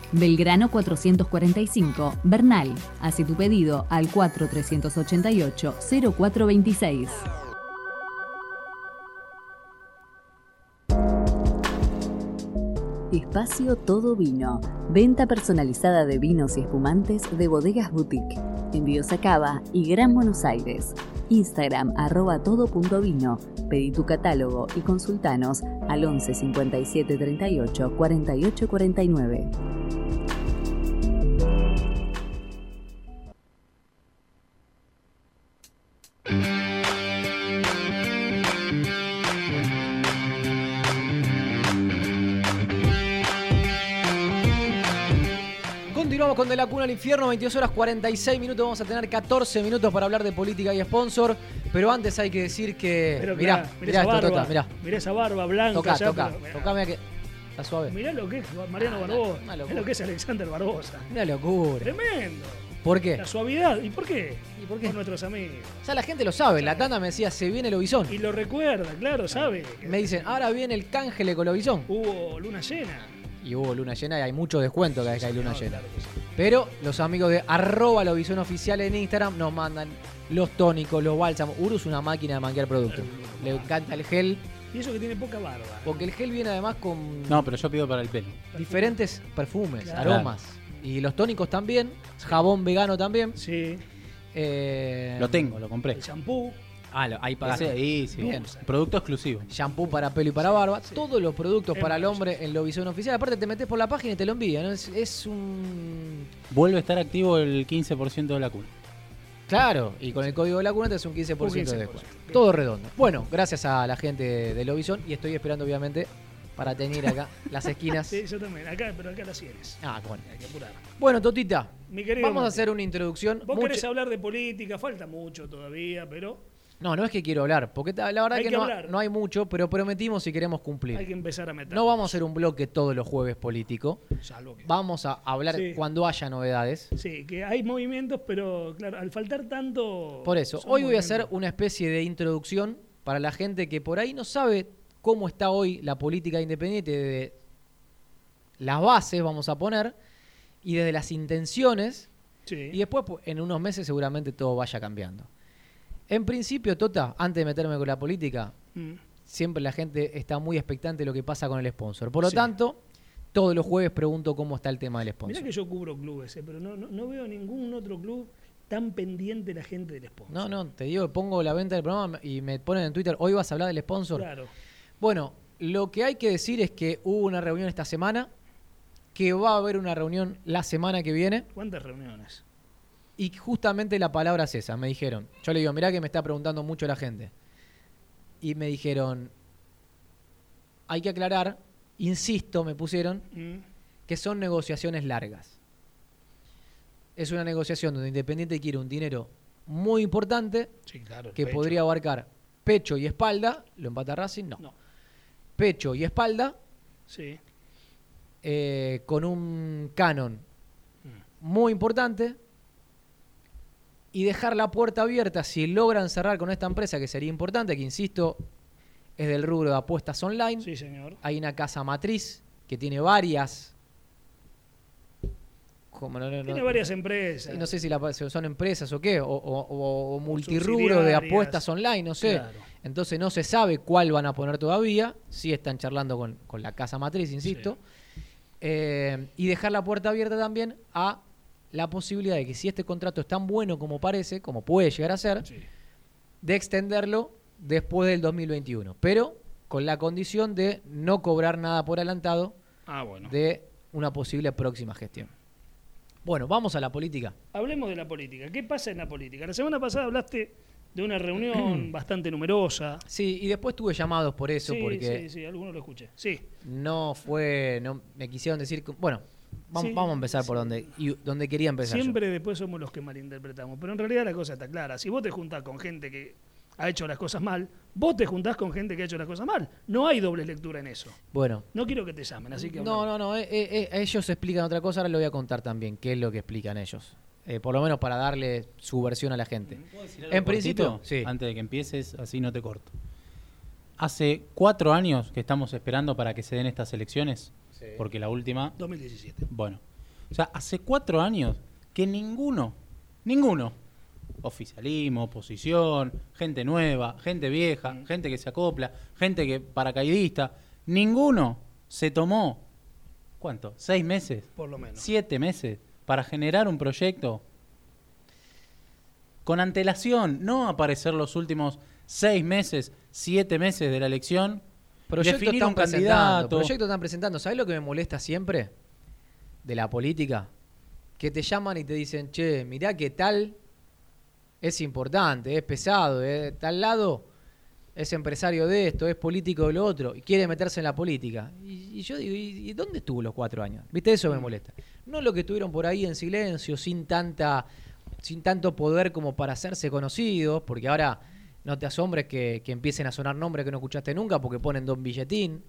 Belgrano 445, Bernal. Hace tu pedido al 4388-0426. Espacio Todo Vino. Venta personalizada de vinos y espumantes de bodegas boutique. Envíos a Cava y Gran Buenos Aires. Instagram arroba todo.vino. Pedí tu catálogo y consultanos al 11 57 38 48 49. Continuamos con De la Cuna al Infierno, 22 horas 46 minutos. Vamos a tener 14 minutos para hablar de política y sponsor. Pero antes hay que decir que. Pero mirá, mirá, mirá, esa esto, barba, Tota, mirá. mirá esa barba blanca. Toca, ya, toca, pero mirá. toca, mirá que. Está suave. Mirá lo que es Mariano Ah, Barbosa. Mirá lo que es Alexander Barbosa. Una locura. Tremendo. ¿Por qué? La suavidad. ¿Y por qué? ¿Y por qué? Por nuestros amigos. Ya la gente lo sabe. La tanda me decía, se viene el Obisón. Y lo recuerda, claro, sabe. Me dicen, ahora viene el cángel con el Obisón. Hubo luna llena. Y hubo luna llena y hay mucho descuento cada vez que hay luna llena. Pero los amigos de arroba Lobizón Oficial en Instagram nos mandan los tónicos, los bálsamos. Uru es una máquina de manquear productos. Le encanta el gel, Y eso que tiene poca barba. porque el gel viene además con No, pero yo pido para el pelo. diferentes perfumes, Claro. aromas. Y los tónicos también, jabón vegano también. Sí. Eh, Lo tengo, lo compré. El shampoo. Ah, lo- ahí pagaste. Ese ahí, sí. Bien. Producto exclusivo. Shampoo para pelo y para barba. Todos los productos Es para el hombre en Lobizón Oficial. Aparte te metes por la página y te lo envían. ¿no? Es, es un... Vuelve a estar activo el 15% de la cuna. Claro, y con el código de la cuna te es un 15%, Un 15%, de descuento. Todo redondo. Bueno, gracias a la gente de Lobizón y estoy esperando obviamente para tener acá las esquinas. Sí, yo también. Acá, pero acá las tienes. Ah, bueno. Hay que apurar. Bueno, Totita, Mi querido vamos a hacer una introducción. Vos Mucho- querés hablar de política, falta mucho todavía, pero No, no es que quiero hablar, porque la verdad Hay que, que no, no hay mucho, pero prometimos y queremos hay cumplir. que empezar a meter. No vamos a hacer un bloque todos los jueves político. Salvo que- Vamos a hablar Sí. cuando haya novedades. Sí, que hay movimientos, pero claro, al faltar tanto. Por eso, hoy voy a hacer una especie de introducción para la gente que por ahí no sabe cómo está hoy la política independiente de las bases, vamos a poner, y desde las intenciones, Sí. y después pues, en unos meses seguramente todo vaya cambiando. En principio, Tota, antes de meterme con la política, Mm. siempre la gente está muy expectante de lo que pasa con el sponsor. Por lo Sí. tanto, todos los jueves pregunto cómo está el tema del sponsor. Mirá que yo cubro clubes, eh, pero no, no, no veo ningún otro club tan pendiente la gente del sponsor. No, no, te digo, pongo la venta del programa y me ponen en Twitter, hoy vas a hablar del sponsor. Claro. Bueno, lo que hay que decir es que hubo una reunión esta semana, que va a haber una reunión la semana que viene, ¿Cuántas reuniones? y justamente la palabra es esa, me dijeron. Yo le digo, mirá que me está preguntando mucho la gente. Y me dijeron, hay que aclarar, insisto, me pusieron, Mm. que son negociaciones largas. Es una negociación donde Independiente quiere un dinero muy importante Sí, claro. que pecho. podría abarcar pecho y espalda. ¿Lo empata Racing? No. No. Pecho y espalda Sí. eh, con un canon muy importante y dejar la puerta abierta si logran cerrar con esta empresa, que sería importante, que insisto, es del rubro de apuestas online. Sí, señor. Hay una casa matriz que tiene varias. Como no- no- Tiene varias empresas. No sé si la- son empresas o qué, o, o- o- multirrubro de apuestas online, no sé. Claro. Entonces no se sabe cuál van a poner todavía. Sí están charlando con, con la casa matriz, insisto. Eh, y dejar la puerta abierta también a la posibilidad de que si este contrato es tan bueno como parece, como puede llegar a ser, de extenderlo después del 2021. Pero con la condición de no cobrar nada por adelantado Ah, bueno. de una posible próxima gestión. Bueno, vamos a la política. Hablemos de la política. ¿Qué pasa en la política? La semana pasada hablaste de una reunión bastante numerosa. Sí, y después tuve llamados por eso, sí, porque sí, sí, algunos lo escuché. Sí. no fue, no me quisieron decir, bueno, vamos, Sí, vamos a empezar por donde, y donde quería empezar. yo. Siempre después somos los que malinterpretamos. Pero en realidad la cosa está clara. Si vos te juntás con gente que ha hecho las cosas mal, vos te juntás con gente que ha hecho las cosas mal. No hay doble lectura en eso. Bueno, No quiero que te llamen, así que... no, no, no, eh, eh, eh, ellos explican otra cosa, ahora lo voy a contar también, qué es lo que explican ellos. Eh, por lo menos para darle su versión a la gente. En principio, sí. Antes de que empieces, así no te corto. Hace cuatro años que estamos esperando para que se den estas elecciones, porque la última 2017. Bueno, o sea, hace cuatro años que ninguno, ninguno, oficialismo, oposición, gente nueva, gente vieja, gente que se acopla, gente que paracaidista, ninguno se tomó, ¿cuánto? ¿Seis meses? Por lo menos. ¿Siete meses? Para generar un proyecto con antelación, no aparecer los últimos seis meses, siete meses de la elección. Proyectos definir están un presentando. candidato. Proyectos están presentando. ¿Sabes lo que me molesta siempre de la política? Que te llaman y te dicen, che, mirá que tal es importante, es pesado, de tal lado es empresario de esto, es político de lo otro, y quiere meterse en la política. Y, y yo digo, ¿y, y dónde estuvo los cuatro años? ¿Viste? Eso me molesta. No lo que estuvieron por ahí en silencio, sin tanta sin tanto poder como para hacerse conocidos, porque ahora no te asombres que, que empiecen a sonar nombres que no escuchaste nunca porque ponen Don Billetín.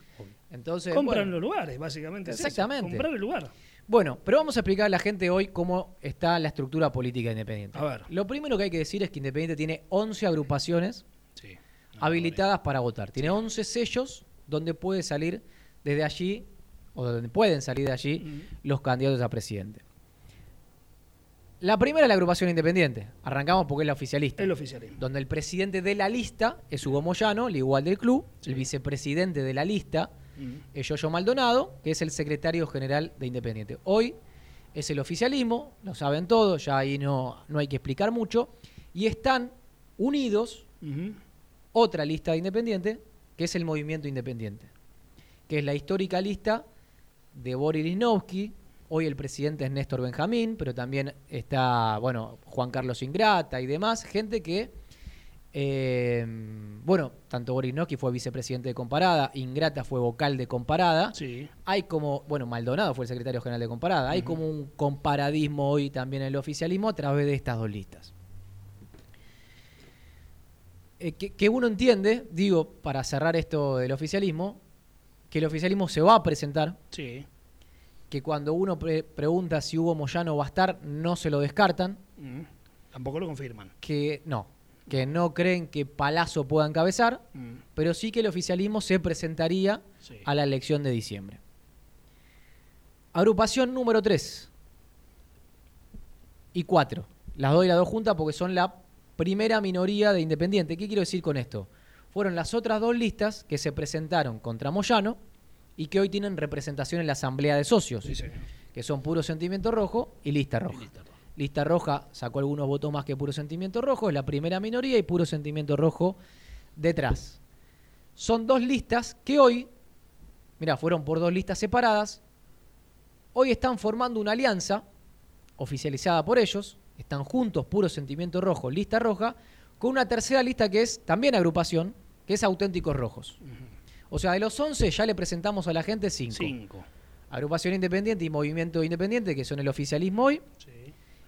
Entonces, Compran bueno, los lugares, básicamente. es Exactamente. comprar el lugar. Bueno, pero vamos a explicar a la gente hoy cómo está la estructura política de Independiente. A ver. Lo primero que hay que decir es que Independiente tiene 11 agrupaciones Sí. habilitadas para votar. Tiene 11 sellos donde puede salir desde allí, o donde pueden salir de allí, los candidatos a presidente. La primera es la agrupación independiente. Arrancamos porque es la oficialista. El oficialismo. Donde el presidente de la lista es Hugo Moyano, el igual del club. El vicepresidente de la lista es Yoyo Maldonado, que es el secretario general de Independiente. Hoy es el oficialismo, lo saben todos, ya ahí no, no hay que explicar mucho. Y están unidos otra lista de Independiente, que es el Movimiento Independiente, que es la histórica lista de Boris Lichnowsky. Hoy el presidente es Néstor Benjamín, pero también está, bueno, Juan Carlos Ingrata y demás, gente que, eh, bueno, tanto Boris Lichnowsky fue vicepresidente de Comparada, Ingrata fue vocal de Comparada. Sí. Hay como, bueno, Maldonado fue el secretario general de Comparada. Hay como un comparadismo hoy también en el oficialismo a través de estas dos listas. Eh, que, que uno entiende, digo, para cerrar esto del oficialismo, que el oficialismo se va a presentar, Sí. que cuando uno pre- pregunta si Hugo Moyano va a estar, no se lo descartan, Ujú. Tampoco lo confirman. que no, que no creen que Palazzo pueda encabezar, Mm. pero sí que el oficialismo se presentaría Sí. a la elección de diciembre. Agrupación número 3 y 4. Las doy las dos juntas porque son la primera minoría de Independiente. ¿Qué quiero decir con esto? Fueron las otras dos listas que se presentaron contra Moyano y que hoy tienen representación en la Asamblea de Socios, Sí, que son Puro Sentimiento Rojo y Lista Roja. Lista Roja sacó algunos votos más que Puro Sentimiento Rojo, es la primera minoría y Puro Sentimiento Rojo detrás. Son dos listas que hoy, mira, fueron por dos listas separadas, hoy están formando una alianza oficializada por ellos, están juntos Puro Sentimiento Rojo, Lista Roja, con una tercera lista que es también agrupación, que es Auténticos Rojos. O sea, de los 11 ya le presentamos a la gente 5. Cinco. Agrupación Independiente y Movimiento Independiente, que son el oficialismo hoy.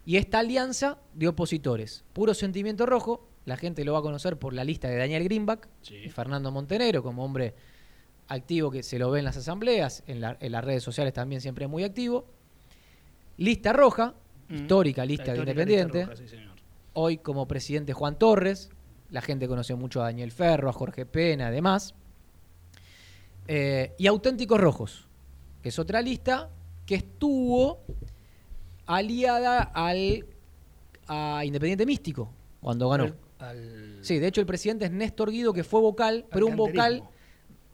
Y esta alianza de opositores. Puro sentimiento rojo. La gente lo va a conocer por la lista de Daniel Greenback y Fernando Montenegro, como hombre activo que se lo ve en las asambleas, en, la- en las redes sociales también siempre muy activo. Lista roja, Mm. histórica lista de Independiente. lista roja, sí, señor. Hoy como presidente Juan Torres. La gente conoce mucho a Daniel Ferro, a Jorge Pena, además. Eh, y Auténticos Rojos, que es otra lista que estuvo aliada al a Independiente Místico cuando ganó. Al- al- Sí, de hecho el presidente es Néstor Guido, que fue vocal, pero un vocal canterismo.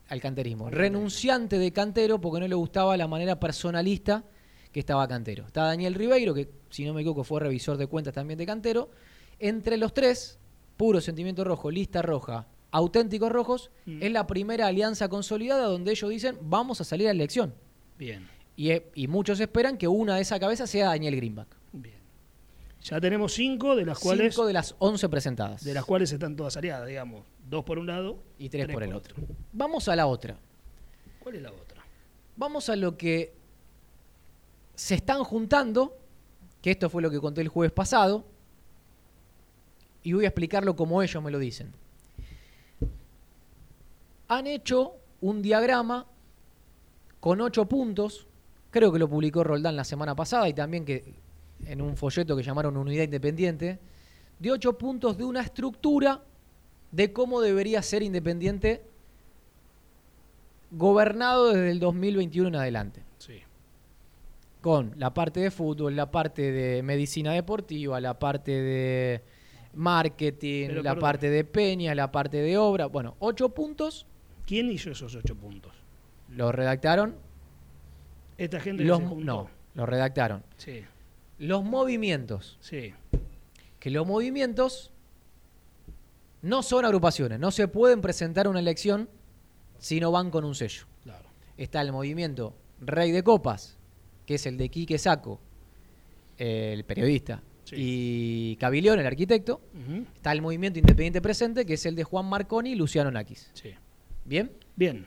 al canterismo, renunciante de Cantero porque no le gustaba la manera personalista que estaba Cantero. Está Daniel Ribeiro, que si no me equivoco fue revisor de cuentas también de Cantero. Entre los tres, puro sentimiento rojo, lista roja, auténticos rojos, Mm. es la primera alianza consolidada donde ellos dicen vamos a salir a la elección. Bien, Y, y muchos esperan que una de esa cabeza sea Daniel Greenback. bien. Ya tenemos cinco, de las cuales Cinco de las 11 presentadas. de las cuales están todas aliadas, digamos. Dos por un lado y tres, por el otro. Vamos a la otra. ¿Cuál es la otra? Vamos a lo que se están juntando, que esto fue lo que conté el jueves pasado, y voy a explicarlo como ellos me lo dicen. Han hecho un diagrama con ocho puntos, creo que lo publicó Roldán la semana pasada y también que en un folleto que llamaron Unidad Independiente, de ocho puntos de una estructura de cómo debería ser Independiente gobernado desde el 2021 en adelante. Sí. Con la parte de fútbol, la parte de medicina deportiva, la parte de marketing, Pero, la perdón. parte de peña, la parte de obra. Bueno, ocho puntos ¿Quién hizo esos ocho puntos? los redactaron. Esta gente Los, que se juntó. no, los redactaron. Sí, Los movimientos. sí. Que los movimientos no son agrupaciones. No se pueden presentar una elección si no van con un sello. Claro. está el movimiento Rey de Copas, que es el de Quique Saco, el periodista, y Cabilión, el arquitecto. Está el movimiento Independiente Presente, que es el de Juan Marconi y Luciano Nakis. Sí. ¿Bien? Bien.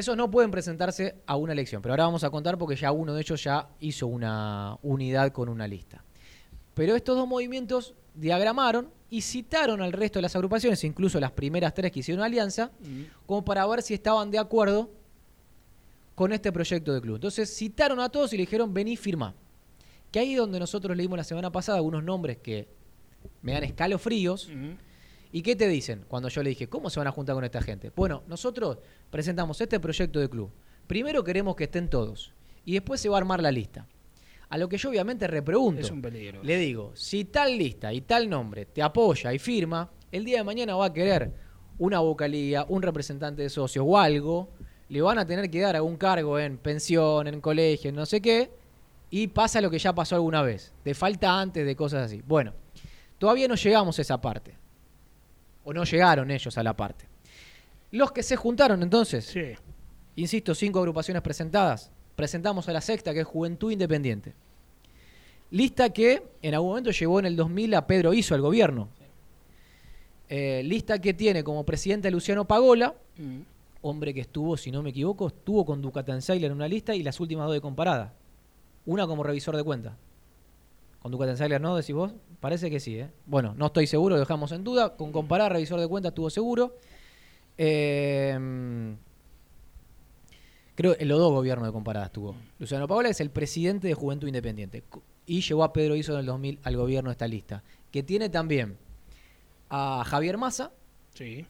Esos no pueden presentarse a una elección, pero ahora vamos a contar porque ya uno de ellos ya hizo una unidad con una lista. Pero estos dos movimientos diagramaron y citaron al resto de las agrupaciones, incluso las primeras tres que hicieron alianza, como para ver si estaban de acuerdo con este proyecto de club. Entonces citaron a todos y le dijeron, vení, firma. Que ahí es donde nosotros leímos la semana pasada algunos nombres que me dan escalofríos. ¿Y qué te dicen cuando yo le dije, ¿cómo se van a juntar con esta gente? Bueno, nosotros presentamos este proyecto de club. Primero queremos que estén todos y después se va a armar la lista. A lo que yo obviamente repregunto. Es un peligro. Le digo, si tal lista y tal nombre te apoya y firma, el día de mañana va a querer una vocalía, un representante de socios o algo, le van a tener que dar algún cargo en pensión, en colegio, en no sé qué, y pasa lo que ya pasó alguna vez, de falta antes de cosas así. Bueno, todavía no llegamos a esa parte, o no llegaron ellos a la parte. Los que se juntaron entonces, insisto, cinco agrupaciones presentadas, presentamos a la sexta, que es Juventud Independiente. Lista que en algún momento llevó en el 2000 a Pedro Iso al gobierno. Eh, lista que tiene como presidente a Luciano Pagola, Mm. hombre que estuvo, si no me equivoco, estuvo con Ducatenseiler en una lista y las últimas dos de comparada. Una como revisor de cuenta. Con Ducatenseiler no, decís vos. Parece que sí, ¿eh? Bueno, no estoy seguro, lo dejamos en duda. Con comparada, revisor de cuenta estuvo seguro. Eh, creo en los dos gobiernos de comparada estuvo. Luciano Paola es el presidente de Juventud Independiente y llevó a Pedro Iso en el 2000 al gobierno de esta lista, que tiene también a Javier Massa, Sí.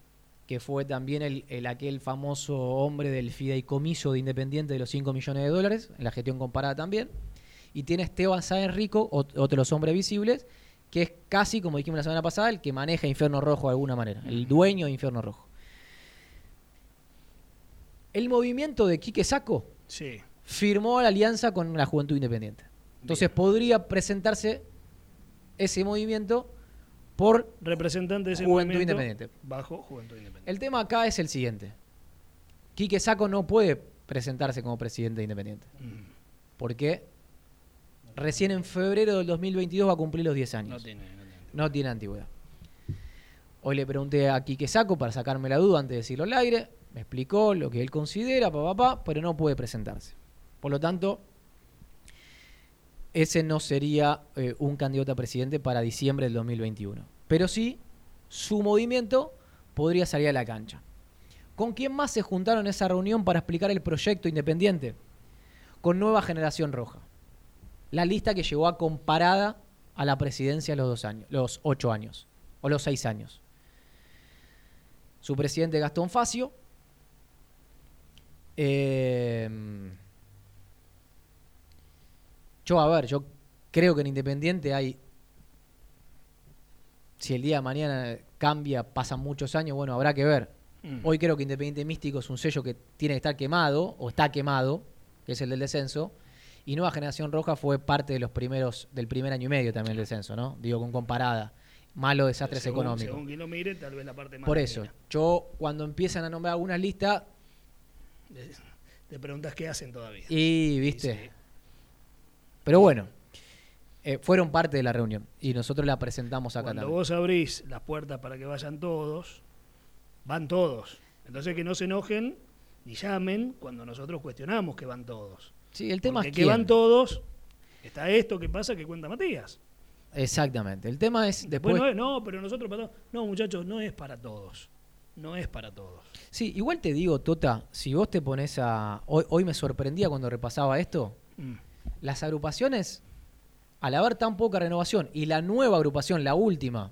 que fue también el, el aquel famoso hombre del fideicomiso de Independiente de los 5 millones de dólares, en la gestión comparada también, y tiene Esteban Sáenz Rico, ot- otro de los hombres visibles, que es casi, como dijimos la semana pasada, el que maneja Infierno Rojo de alguna manera, el dueño de Infierno Rojo. El movimiento de Quique Saco Sí. firmó la alianza con la Juventud Independiente. Entonces podría presentarse ese movimiento por Representante de ese Juventud movimiento Independiente. Bajo Juventud Independiente. El tema acá es el siguiente. Quique Saco no puede presentarse como presidente de Independiente. Porque recién en febrero del 2022 va a cumplir los 10 años. No tiene, no tiene. No tiene antigüedad. Hoy le pregunté a Quique Saco para sacarme la duda antes de decirlo al aire. Me explicó lo que él considera, papá, pero no puede presentarse. Por lo tanto, ese no sería eh, un candidato a presidente para diciembre del 2021. Pero sí, su movimiento podría salir a la cancha. ¿Con quién más se juntaron en esa reunión para explicar el proyecto independiente? Con Nueva Generación Roja. La lista que llegó a comparada a la presidencia los dos años, los ocho años, o los seis años. Su presidente Gastón Facio. Eh, yo, a ver, yo creo que en Independiente hay. Si el día de mañana cambia, pasan muchos años, bueno, habrá que ver. Mm. Hoy creo que Independiente Místico es un sello que tiene que estar quemado, o está quemado, que es el del descenso. Y Nueva Generación Roja fue parte de los primeros, del primer año y medio también el descenso, ¿no? Digo, con comparada. Malo desastres según, económicos. Según quien lo mire, tal vez la parte más. Por eso, yo cuando empiezan a nombrar algunas listas, Te preguntas qué hacen todavía. y, viste. Pero bueno, eh, fueron parte de la reunión y nosotros la presentamos acá Cuando también. vos abrís las puertas para que vayan todos, van todos. Entonces que no se enojen ni llamen cuando nosotros cuestionamos que van todos. Sí, el tema Porque es que van todos, está esto que pasa que cuenta Matías. Exactamente. El tema es después. Bueno, no, pero nosotros para. No, muchachos, no es para todos. No es para todos. Sí, igual te digo, Tota, si vos te pones a. Hoy, hoy me sorprendía cuando repasaba esto. Mm. Las agrupaciones, al haber tan poca renovación, y la nueva agrupación, la última,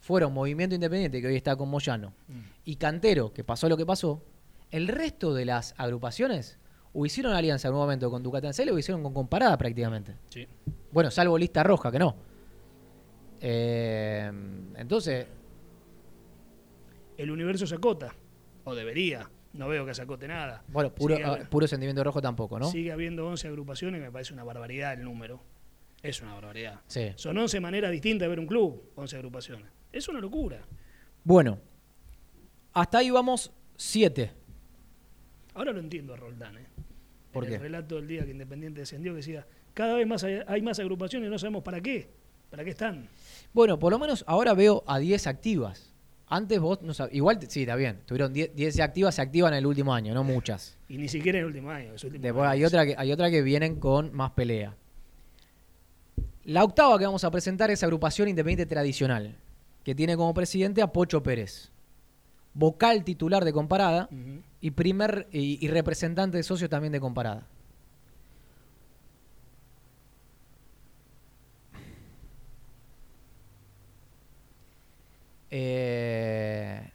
fueron Movimiento Independiente, que hoy está con Moyano, Mm. y Cantero, que pasó lo que pasó, el resto de las agrupaciones o hicieron alianza en un momento con Ducatencel o hicieron con Comparada prácticamente. Sí. Bueno, salvo Lista Roja, que no. Eh, entonces, El universo se acota. O debería. No veo que se acote nada. bueno, puro, ah, puro sentimiento rojo tampoco, ¿no? sigue habiendo 11 agrupaciones, me parece una barbaridad el número. Es una barbaridad. Sí. Son 11 maneras distintas de ver un club, 11 agrupaciones. Es una locura. Bueno, hasta ahí vamos siete. Ahora lo entiendo a Roldán, ¿eh? ¿Por En qué? El relato del día que Independiente descendió que decía, cada vez más hay, hay más agrupaciones y no sabemos para qué. ¿Para qué están? Bueno, por lo menos ahora veo a 10 activas. Antes vos no sabías. Igual, sí, está bien. Tuvieron 10 10 activas, se activan en el último año, no muchas. Y ni siquiera en el último año. Después hay otra, que, hay otra que vienen con más pelea. La octava que vamos a presentar es Agrupación Independiente Tradicional, que tiene como presidente a Pocho Pérez, vocal titular de Comparada. Y primer y, y representante de socios también de Comparada. Eh,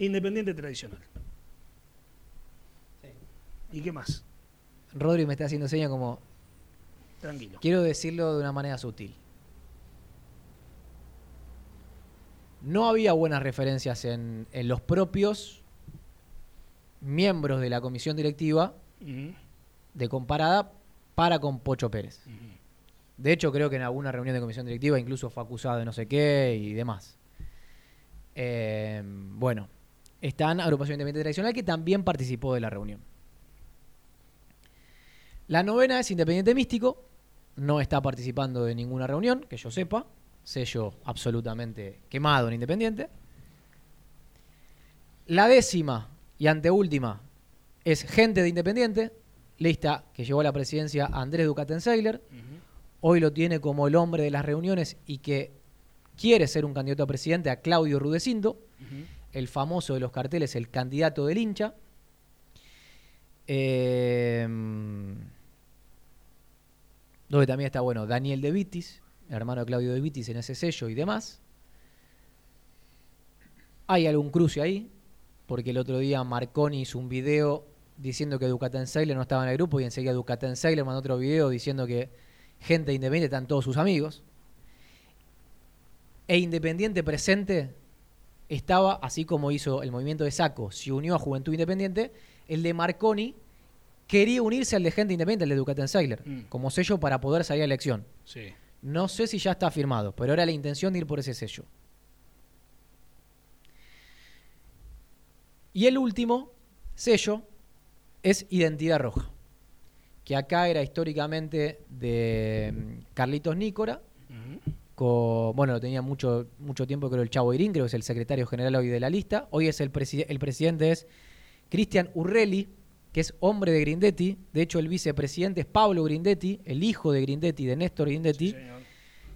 Independiente tradicional. ¿Y qué más? Rodri me está haciendo señas como Tranquilo. Quiero decirlo de una manera sutil. No había buenas referencias en, en los propios miembros de la comisión directiva de Comparada para con Pocho Pérez. De hecho, creo que en alguna reunión de comisión directiva incluso fue acusado de no sé qué y demás. Eh, bueno, están Agrupación Independiente Tradicional que también participó de la reunión. La novena es Independiente Místico, no está participando de ninguna reunión, que yo sepa, sello absolutamente quemado en Independiente. La décima y anteúltima es Gente de Independiente, lista que llevó a la presidencia a Andrés Ducatenseiler, hoy lo tiene como el hombre de las reuniones y que quiere ser un candidato a presidente a Claudio Rudecindo, el famoso de los carteles, el candidato del hincha. Eh, donde también está, bueno, Daniel De Vitis, hermano de Claudio De Vitis en ese sello y demás. Hay algún cruce ahí, porque el otro día Marconi hizo un video diciendo que Ducatenseiler no estaba en el grupo y enseguida Ducatenseiler mandó otro video diciendo que gente independiente están todos sus amigos. E Independiente presente estaba, así como hizo el movimiento de Saco, se unió a Juventud Independiente, el de Marconi quería unirse al de Gente Independiente, el de Ducatenseiler, Mm. como sello para poder salir a elección. Sí. No sé si ya está firmado, pero era la intención de ir por ese sello. Y el último sello es Identidad Roja, que acá era históricamente de mm, Carlitos Nícora, con, bueno, lo tenía mucho, mucho tiempo, creo, el Chavo Irín, creo que es el secretario general hoy de la lista. Hoy es el, preside- el presidente es Cristian Urrelli, que es hombre de Grindetti. De hecho, el vicepresidente es Pablo Grindetti, el hijo de Grindetti, de Néstor Grindetti.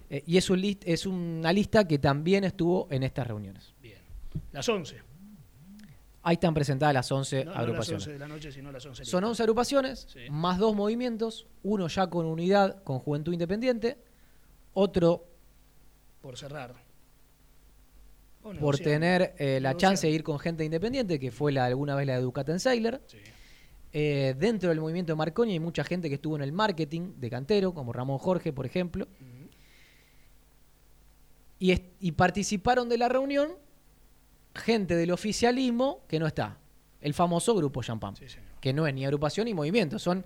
Eh, y es, un list, es una lista que también estuvo en estas reuniones. Bien. Las 11. Ahí están presentadas las 11 No, no agrupaciones. las 11 de la noche, sino las 11 Son listas. 11 agrupaciones, Sí. más dos movimientos, uno ya con unidad, con Juventud Independiente, otro Por cerrar. Por tener eh, la chance de ir con gente independiente, que fue la, alguna vez la de Ducatenseiler. Eh, dentro del movimiento de Marconi hay mucha gente que estuvo en el marketing de Cantero, como Ramón Jorge, por ejemplo. y participaron de la reunión gente del oficialismo que no está. El famoso grupo Champán, que no es ni agrupación ni movimiento. Son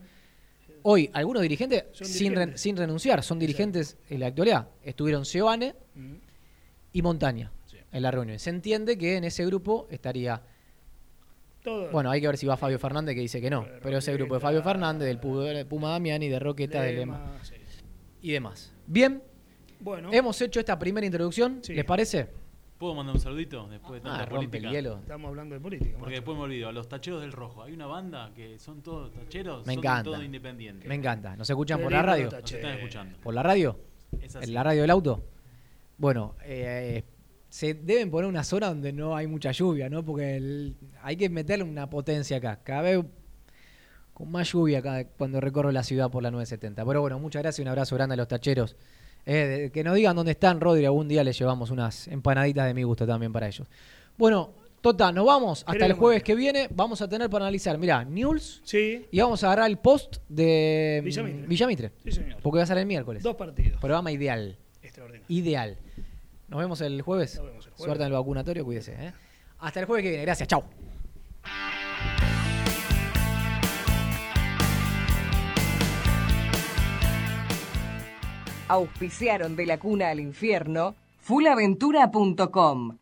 hoy algunos dirigentes, sin, dirigentes. sin renunciar, son dirigentes en la actualidad. Estuvieron Seoane y Montaña en la reunión. Se entiende que en ese grupo estaría Todo. bueno, hay que ver si va Fabio Fernández que dice que no. Pero ese grupo de Fabio Fernández, del Pu- del Puma Damiani, de Roqueta, de Lema sí. y demás. Bien, Bueno, hemos hecho esta primera introducción. ¿Les parece? ¿Puedo mandar un saludito después de Ah, tanta rompe política? el hielo. estamos hablando de política. Porque macho. después me olvido, a los tacheros del rojo. Hay una banda que son todos tacheros, Me son encanta. todos independientes. Me encanta. ¿Nos escuchan por la radio? Nos están escuchando. ¿Por la radio? Es así. ¿En la radio del auto? Bueno, eh, se deben poner una zona donde no hay mucha lluvia, ¿no? Porque el- hay que meterle una potencia acá. Cada vez con más lluvia cada- cuando recorro la ciudad por la 970. Pero bueno, muchas gracias y un abrazo grande a los tacheros. Eh, que nos digan dónde están, Rodri. Algún día les llevamos unas empanaditas de mi gusto también para ellos. Bueno, Tota, nos vamos hasta el jueves que viene. Vamos a tener para analizar, mirá, News Sí, y vamos a agarrar el post de mm, Villamitre. Villamitre. sí, señor. Porque va a ser el miércoles. Dos partidos. Programa ideal. Extraordinario. Ideal. Nos vemos el jueves. Nos vemos el jueves. Suerte en el vacunatorio, cuídese. ¿eh? Hasta el jueves que viene. Gracias, chao. Auspiciaron de la cuna al infierno fulaventura.com.